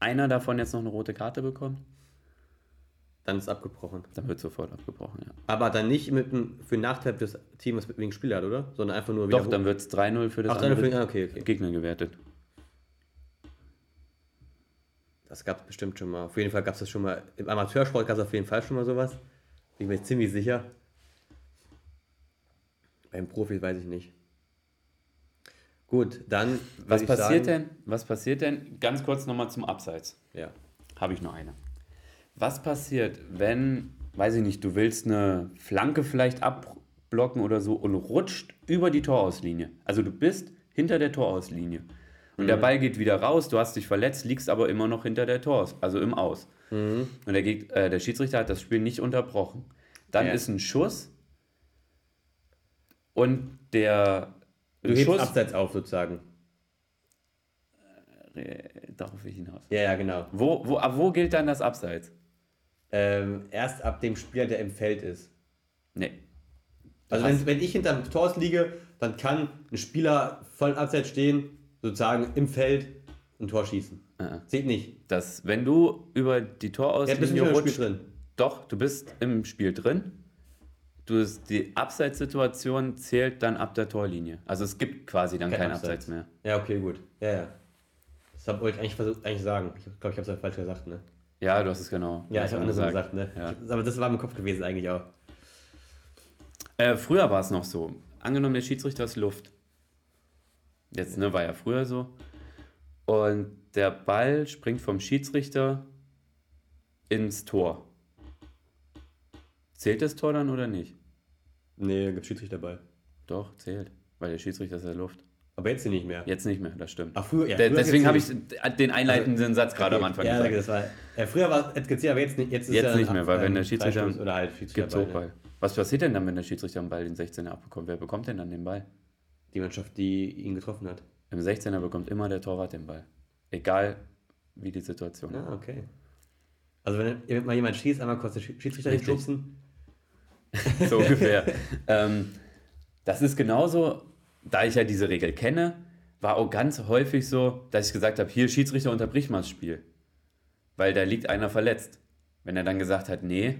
einer davon jetzt noch eine rote Karte bekommt? Dann ist abgebrochen. Dann wird sofort abgebrochen, ja. Aber dann nicht mit dem, für den Nachteil des Teams, wegen Spieler hat, oder? Sondern einfach nur Doch, dann wird es 3-0 für das Ach, dann für, andere ah, okay, okay. Gegner gewertet. Das gab es bestimmt schon mal. Auf jeden Fall gab es das schon mal. Im Amateursport gab es auf jeden Fall schon mal sowas. Bin mir ziemlich sicher. Beim Profi weiß ich nicht. Gut, dann. Was passiert sagen, denn? Was passiert denn? Ganz kurz nochmal zum Abseits. Ja. Habe ich noch eine. Was passiert, wenn, weiß ich nicht, du willst eine Flanke vielleicht abblocken oder so und rutscht über die Torauslinie? Also du bist hinter der Torauslinie. Und der Ball geht wieder raus, du hast dich verletzt, liegst aber immer noch hinter der Tor, also im Aus. Und der, Geg äh, der Schiedsrichter hat das Spiel nicht unterbrochen. Dann Ja. ist ein Schuss und der Du hebst Schuss. abseits auf, sozusagen. Äh, darauf will ich hinaus. Ja, ja, genau. Wo, wo, ab wo gilt dann das Abseits? Ähm, erst ab dem Spieler, der im Feld ist. Nee. Also wenn, wenn ich hinterm Tor liege, dann kann ein Spieler voll abseits stehen, sozusagen im Feld ein Tor schießen. Äh. Zählt nicht. dass wenn du über die bist Torauslinie mehr im Spiel rutscht, drin. doch, du bist im Spiel drin. Du die Abseitssituation zählt dann ab der Torlinie. Also es gibt quasi dann Kein kein, Abseits. Abseits mehr. Ja, okay, gut. Ja, ja. Das wollte ich eigentlich versucht, eigentlich sagen. Ich glaube, ich habe es falsch gesagt, ne? Ja, du hast es genau. Ja, ich habe es andersrum gesagt, ne? Ja. Aber das war im Kopf gewesen eigentlich auch. Äh, früher war es noch so. Angenommen, der Schiedsrichter ist Luft. Jetzt ne, war ja früher so. Und der Ball springt vom Schiedsrichter ins Tor. Zählt das Tor dann oder nicht? Nee, gibt Schiedsrichter dabei. Doch, zählt. Weil der Schiedsrichter ist ja Luft. Aber jetzt nicht mehr. Jetzt nicht mehr, das stimmt. Ach, früher, ja, früher Deswegen habe ich den einleitenden Satz gerade am Anfang ja, gesagt. das war, ja, früher war es gezählt, aber jetzt nicht. Jetzt, ist Jetzt ja nicht mehr, weil wenn der ähm, Schiedsrichter- Freistoß Oder halt Schiedsrichter Gibt dabei, ne? Was passiert denn dann, wenn der Schiedsrichter den Ball den 16er abbekommt? Wer bekommt denn dann den Ball? Die Mannschaft, die ihn getroffen hat. Im 16er bekommt immer der Torwart den Ball. Egal wie die Situation ist. Ah, okay. Also wenn mal jemand schießt, einmal kurz den Schi- Schiedsrichter Richtig. hinschubsen. so ungefähr. ähm, das ist genauso, da ich ja diese Regel kenne, war auch ganz häufig so, dass ich gesagt habe, hier Schiedsrichter unterbrich mal das Spiel. Weil da liegt einer verletzt. Wenn er dann gesagt hat, nee,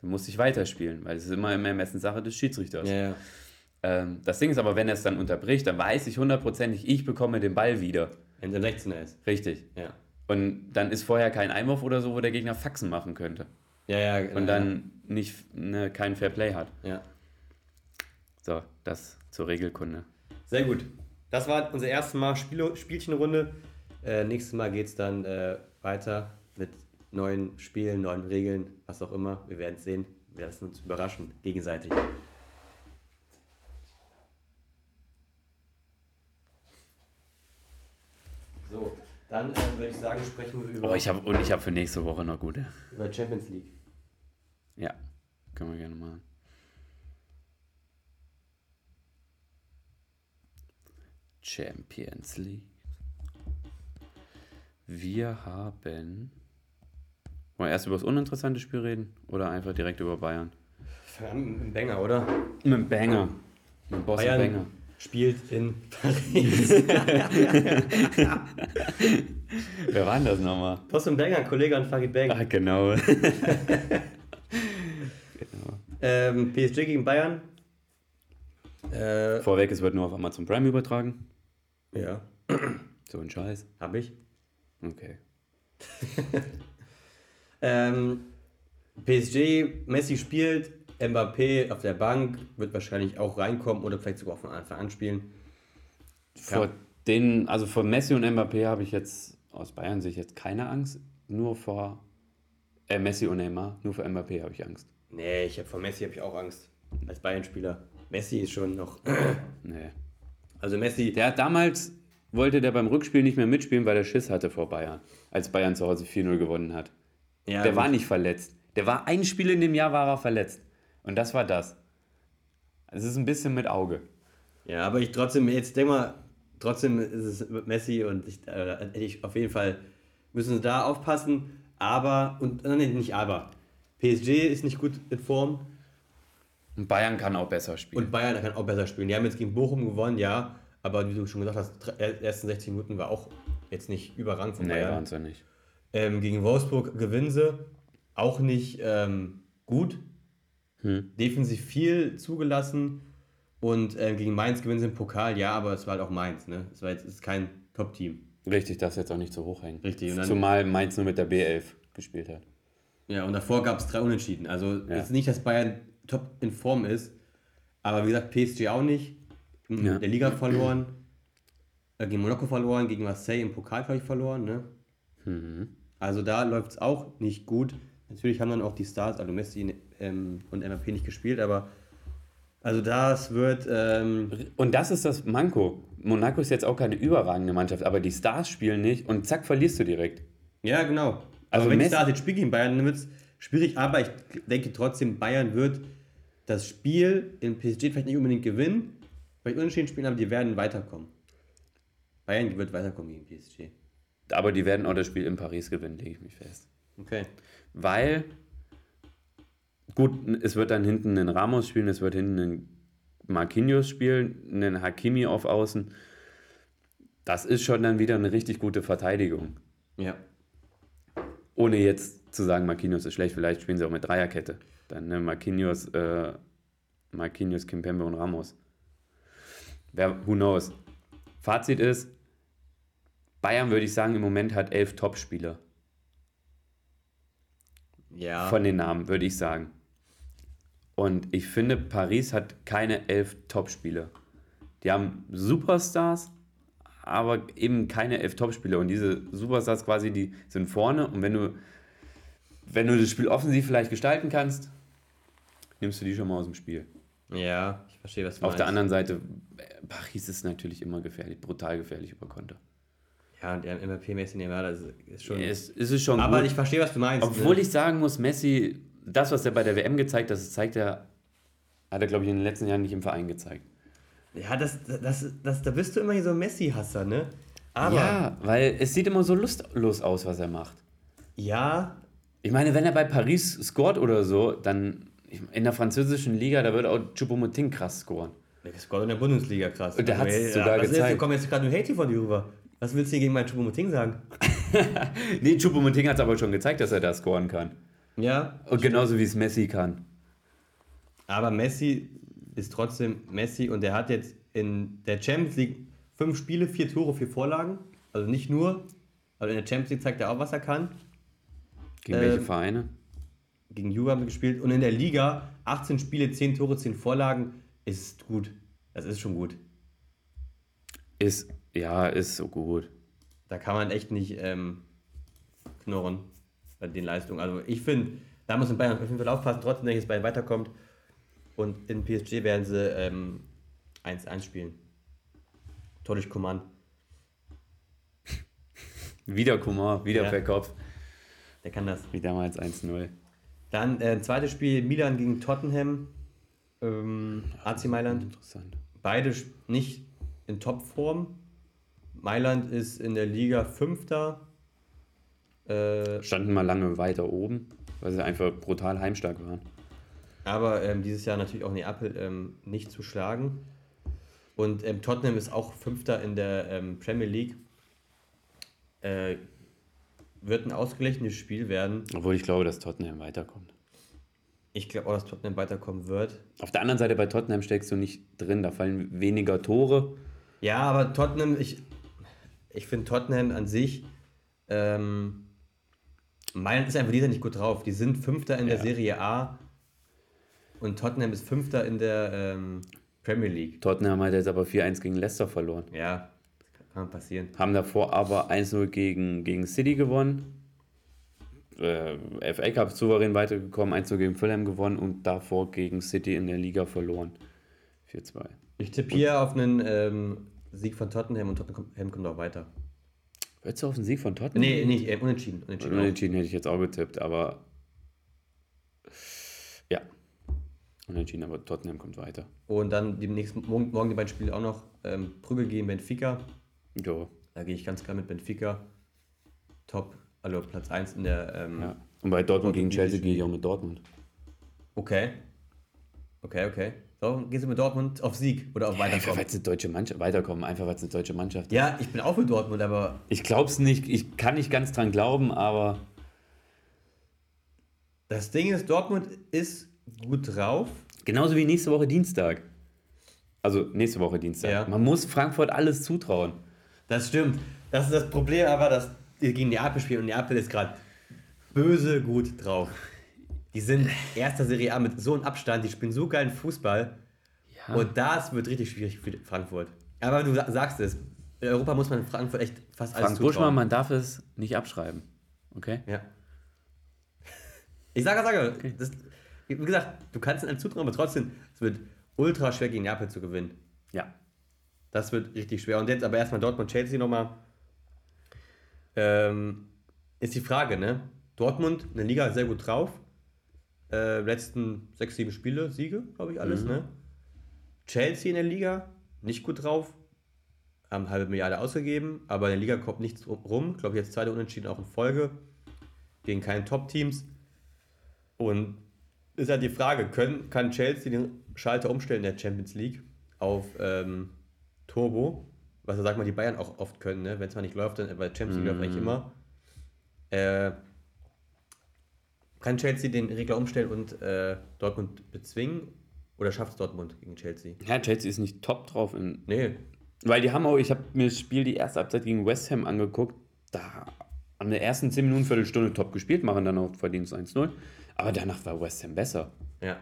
dann muss ich weiterspielen, weil es ist immer im Ermessenssache des Schiedsrichters. Ja, ja. Ähm, das Ding ist aber, wenn er es dann unterbricht, dann weiß ich hundertprozentig, ich bekomme den Ball wieder. Wenn ein 16er ist. Richtig. Ja. Und dann ist vorher kein Einwurf oder so, wo der Gegner Faxen machen könnte. Ja, ja. Und dann nicht ne, kein Fair Play hat. Ja. So, das zur Regelkunde. Sehr gut. Das war unser erstes Mal Spiel Spielchenrunde. Äh, nächstes Mal geht es dann äh, weiter mit neuen Spielen, neuen Regeln, was auch immer. Wir werden es sehen. Wir lassen uns überraschen, gegenseitig. So, dann äh, würde ich sagen, sprechen wir über, Oh, ich hab, und ich habe für nächste Woche noch gute. über Champions League. Ja, können wir gerne machen. Champions League. Wir haben. Wollen wir erst über das uninteressante Spiel reden oder einfach direkt über Bayern? Mit dem Banger, oder? Mit dem Banger. Mit dem Boss Bayern Banger. spielt in Paris. Wer war denn das nochmal? Boss und Banger, Kollege an Farid Bang. Ah, genau. Ähm, PSG gegen Bayern. Äh, Vorweg, es wird nur auf Amazon Prime übertragen. ja, So ein Scheiß. habe ich. Okay. Ähm, PSG, Messi spielt, Mbappé auf der Bank, wird wahrscheinlich auch reinkommen oder vielleicht sogar von Anfang an spielen. Vor Ja. den, also vor Messi und Mbappé habe ich jetzt aus Bayern sich jetzt keine Angst. Nur vor äh, Messi und Neymar, nur vor Mbappé habe ich Angst. Nee, ich habe vor Messi habe ich auch Angst. Als Bayern-Spieler. Messi ist schon noch. Nee. Also Messi. Der hat damals, wollte der beim Rückspiel nicht mehr mitspielen, weil er Schiss hatte vor Bayern, als Bayern zu Hause 4-0 gewonnen hat. Ja, der gut. war nicht verletzt. Der war ein Spiel in dem Jahr war er verletzt. Und das war das. Es ist ein bisschen mit Auge. Ja, aber ich trotzdem, jetzt denk mal, trotzdem ist es Messi und ich, äh, ich auf jeden Fall müssen sie da aufpassen. Aber, und äh, nee, nicht aber. PSG ist nicht gut in Form Und Bayern kann auch besser spielen. und Bayern kann auch besser spielen. Die haben jetzt gegen Bochum gewonnen, ja, aber wie du schon gesagt hast, die ersten 16 Minuten war auch jetzt nicht überragend von nee, Bayern. waren sie nicht. Ähm, gegen Wolfsburg gewinnen sie, auch nicht ähm, gut. Hm. Defensiv viel zugelassen und ähm, gegen Mainz gewinnen sie im Pokal, ja, aber es war halt auch Mainz, ne? Es war jetzt es ist kein Top-Team. Richtig, das jetzt auch nicht so hoch hängen. Richtig, Zumal Mainz nur mit der B11 gespielt hat. Ja, und davor gab es drei Unentschieden. Also Ja. jetzt nicht, dass Bayern top in Form ist, aber wie gesagt, PSG auch nicht. In Ja. der Liga verloren, äh, gegen Monaco verloren, gegen Marseille im Pokal, ich, verloren, ne? Mhm. Also da läuft es auch nicht gut. Natürlich haben dann auch die Stars, also Messi ähm, und MAP nicht gespielt, aber also das wird, ähm, Und das ist das Manko. Monaco ist jetzt auch keine überragende Mannschaft, aber die Stars spielen nicht und zack, verlierst du direkt. ja genau. Also Also wenn Messi- Stars jetzt spielen gegen Bayern, es schwierig, aber ich denke trotzdem, Bayern wird das Spiel in PSG vielleicht nicht unbedingt gewinnen, vielleicht unentschieden spielen, aber die werden weiterkommen. Bayern wird weiterkommen gegen PSG. Aber die werden auch das Spiel in Paris gewinnen, lege ich mich fest. Okay. Weil, gut, es wird dann hinten einen Ramos spielen, es wird hinten einen Marquinhos spielen, einen Hakimi auf Außen. Das ist schon dann wieder eine richtig gute Verteidigung. Ja. Ohne jetzt zu sagen, Marquinhos ist schlecht, vielleicht spielen sie auch mit Dreierkette. Dann ne, Marquinhos, äh, Marquinhos, Kimpembe und Ramos. Wer, who knows? Fazit ist, Bayern würde ich sagen, im Moment hat elf Top-Spieler. Ja. Von den Namen, würde ich sagen. Und ich finde, Paris hat keine elf Top-Spieler. Die haben Superstars, aber eben keine elf Top-Spieler. Und diese Superstars quasi, die sind vorne. Und wenn du, wenn du das Spiel offensiv vielleicht gestalten kannst, nimmst du die schon mal aus dem Spiel. ja, ich verstehe, was du Auf der meinst. anderen Seite, Paris ist natürlich immer gefährlich, brutal gefährlich über Konter. Ja, und der MVP-mäßig Neymar, das ist schon. Es, es ist schon aber gut. ich verstehe, was du meinst. Obwohl ne? ich sagen muss, Messi, das, was er bei der WM gezeigt hat, das zeigt er, hat er, glaube ich, in den letzten Jahren nicht im Verein gezeigt. Ja, das, das, das, da bist du immer hier so ein Messi-Hasser, ne? Aber. ja, weil es sieht immer so lustlos aus, was er macht. Ja, Ich meine, wenn er bei Paris scoret oder so, dann in der französischen Liga, da wird auch Choupo-Moting krass scoren. der scoret in der Bundesliga krass. Und der hat's ey, sogar was Ist, gezeigt. du kommst jetzt gerade nur Hate von dir rüber. Was willst du hier gegen meinen Choupo-Moting sagen? Nee, Choupo-Moting hat es aber schon gezeigt, dass er da scoren kann. Ja, Und genauso wie es Messi kann. aber Messi ist trotzdem Messi und der hat jetzt in der Champions League fünf Spiele, vier Tore, vier Vorlagen. Also nicht nur, aber in der Champions League zeigt er auch, was er kann. Gegen Ähm, welche Vereine? Gegen Juve haben wir gespielt und in der Liga 18 Spiele, 10 Tore, 10 Vorlagen ist gut. Das ist schon gut. Ist, ja, ist so gut. Da kann man echt nicht ähm, knurren bei den Leistungen. Also ich finde, da muss in Bayern auf jeden Fall aufpassen, trotzdem dass Bayern weiterkommt. Und in PSG werden sie ähm, 1-1 spielen. Tor durch Command. Wieder Kumar, wieder Ja. per Kopf. Der kann das. Wie damals 1-0. Dann äh, zweites Spiel Milan gegen Tottenham. Ähm, AC Mailand. Interessant. Beide nicht in Topform. Mailand ist in der Liga Fünfter. Äh, Standen mal lange weiter oben, weil sie einfach brutal heimstark waren. Aber ähm, dieses Jahr natürlich auch Neapel ähm, nicht zu schlagen. Und ähm, Tottenham ist auch Fünfter in der ähm, Premier League. Äh, wird ein ausgeglichenes Spiel werden. Obwohl ich glaube, dass Tottenham weiterkommt. Ich glaube auch, dass Tottenham weiterkommen wird. Auf der anderen Seite bei Tottenham steckst du nicht drin, da fallen weniger Tore. Ja, aber Tottenham, ich, ich finde Tottenham an sich, ähm, Mailand ist einfach dieser nicht gut drauf. Die sind Fünfter in der Ja. Serie A und Tottenham ist Fünfter in der ähm, Premier League. Tottenham hat jetzt aber 4-1 gegen Leicester verloren. Ja, kann passieren. Haben davor aber 1-0 gegen, gegen City gewonnen. Äh, FA Cup souverän weitergekommen, 1-0 gegen Fulham gewonnen und davor gegen City in der Liga verloren. 4-2. Ich tippe hier auf einen ähm, Sieg von Tottenham und Tottenham kommt auch weiter. Würdest du auf den Sieg von Tottenham? Nee, nicht, äh, unentschieden. unentschieden. Unentschieden hätte ich jetzt auch getippt, aber ja. Unentschieden, aber Tottenham kommt weiter. Und dann die nächsten, morgen, morgen die beiden Spiele auch noch. Ähm, Brügge gegen Benfica. Jo, Da gehe ich ganz klar mit Benfica. Top, also Platz 1 in der. Ähm, ja. Und bei Dortmund gegen Chelsea gehe ich auch mit Dortmund. Okay. Okay, okay. So, gehst du mit Dortmund auf Sieg oder auf Einfach Weiterkommen? weil es eine deutsche Mannschaft weiterkommen, einfach weil es eine deutsche Mannschaft ist. Ja, ich bin auch für Dortmund, aber Ich glaub's nicht, ich kann nicht ganz dran glauben, aber das Ding ist, Dortmund ist gut drauf. genauso wie nächste Woche Dienstag. Also nächste Woche Dienstag. Ja. Man muss Frankfurt alles zutrauen. Das stimmt. Das ist das Problem, aber dass die gegen Neapel spielen und Neapel ist gerade böse gut drauf. Die sind erster Serie A mit so einem Abstand, die spielen so geilen Fußball. Ja. Und das wird richtig schwierig für Frankfurt. Aber du sa- sagst es, in Europa muss man Frankfurt echt fast alles Frank Buschmann, zutrauen. man darf es nicht abschreiben. Okay? Ja. Ich sage, sage, das, wie gesagt, du kannst einem zutrauen, aber trotzdem, es wird ultra schwer gegen Neapel zu gewinnen. Ja. Das wird richtig schwer. Und jetzt aber erstmal Dortmund-Chelsea nochmal. Ähm, ist die Frage, ne? Dortmund in der Liga sehr gut drauf. Äh, letzten sechs, sieben Spiele, Siege, glaube ich, alles, ne? Chelsea in der Liga, nicht gut drauf. Haben halbe Milliarde ausgegeben, aber in der Liga kommt nichts rum. Glaube ich, jetzt zweite Unentschieden auch in Folge. Gegen keine Top-Teams. Und ist halt die Frage, können, kann Chelsea den Schalter umstellen in der Champions League auf ähm, Turbo? Was ja, sag mal, die Bayern auch oft können, ne? wenn es mal nicht läuft, dann bei Champions League läuft eigentlich immer. Äh, kann Chelsea den Regler umstellen und äh, Dortmund bezwingen? Oder schafft es Dortmund gegen Chelsea? Ja, Chelsea ist nicht top drauf. In, Nee. weil die haben auch, ich habe mir das Spiel die erste Halbzeit gegen West Ham angeguckt. Da haben der ersten 10 Minuten, Viertelstunde top gespielt, machen dann auch Verdienst 1-0. Aber danach war West Ham besser. Ja.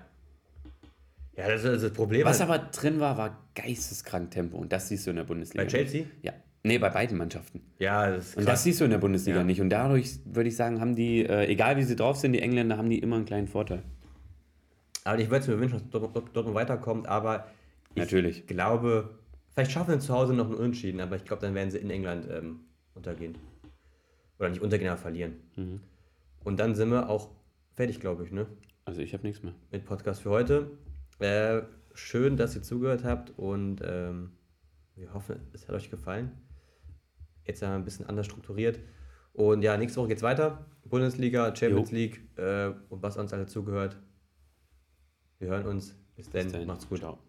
Ja, das ist das Problem. Was halt aber drin war, war geisteskrank Tempo. Und das siehst du in der Bundesliga. bei Chelsea? Nicht. Ja. Nee, bei beiden Mannschaften. Ja, das ist Und krass. das siehst du in der Bundesliga Ja. nicht. Und dadurch würde ich sagen, haben die, äh, egal wie sie drauf sind, die Engländer haben die immer einen kleinen Vorteil. Aber ich würde es mir wünschen, dass Dortmund, Dortmund weiterkommt, aber ich Natürlich. glaube, vielleicht schaffen sie zu Hause noch einen Unentschieden, aber ich glaube, dann werden sie in England ähm, untergehen. Oder nicht untergehen, aber verlieren. Mhm. Und dann sind wir auch fertig, glaube ich, ne? Also ich habe nichts mehr. Mit Podcast für heute. Äh, schön, dass ihr zugehört habt und ähm, wir hoffen, es hat euch gefallen. Jetzt haben wir ein bisschen anders strukturiert. Und ja, nächste Woche geht's weiter. Bundesliga, Champions Jo. League äh, und was uns alle zugehört. Wir hören uns. Bis dann. Bis dahin. Macht's gut. Ciao.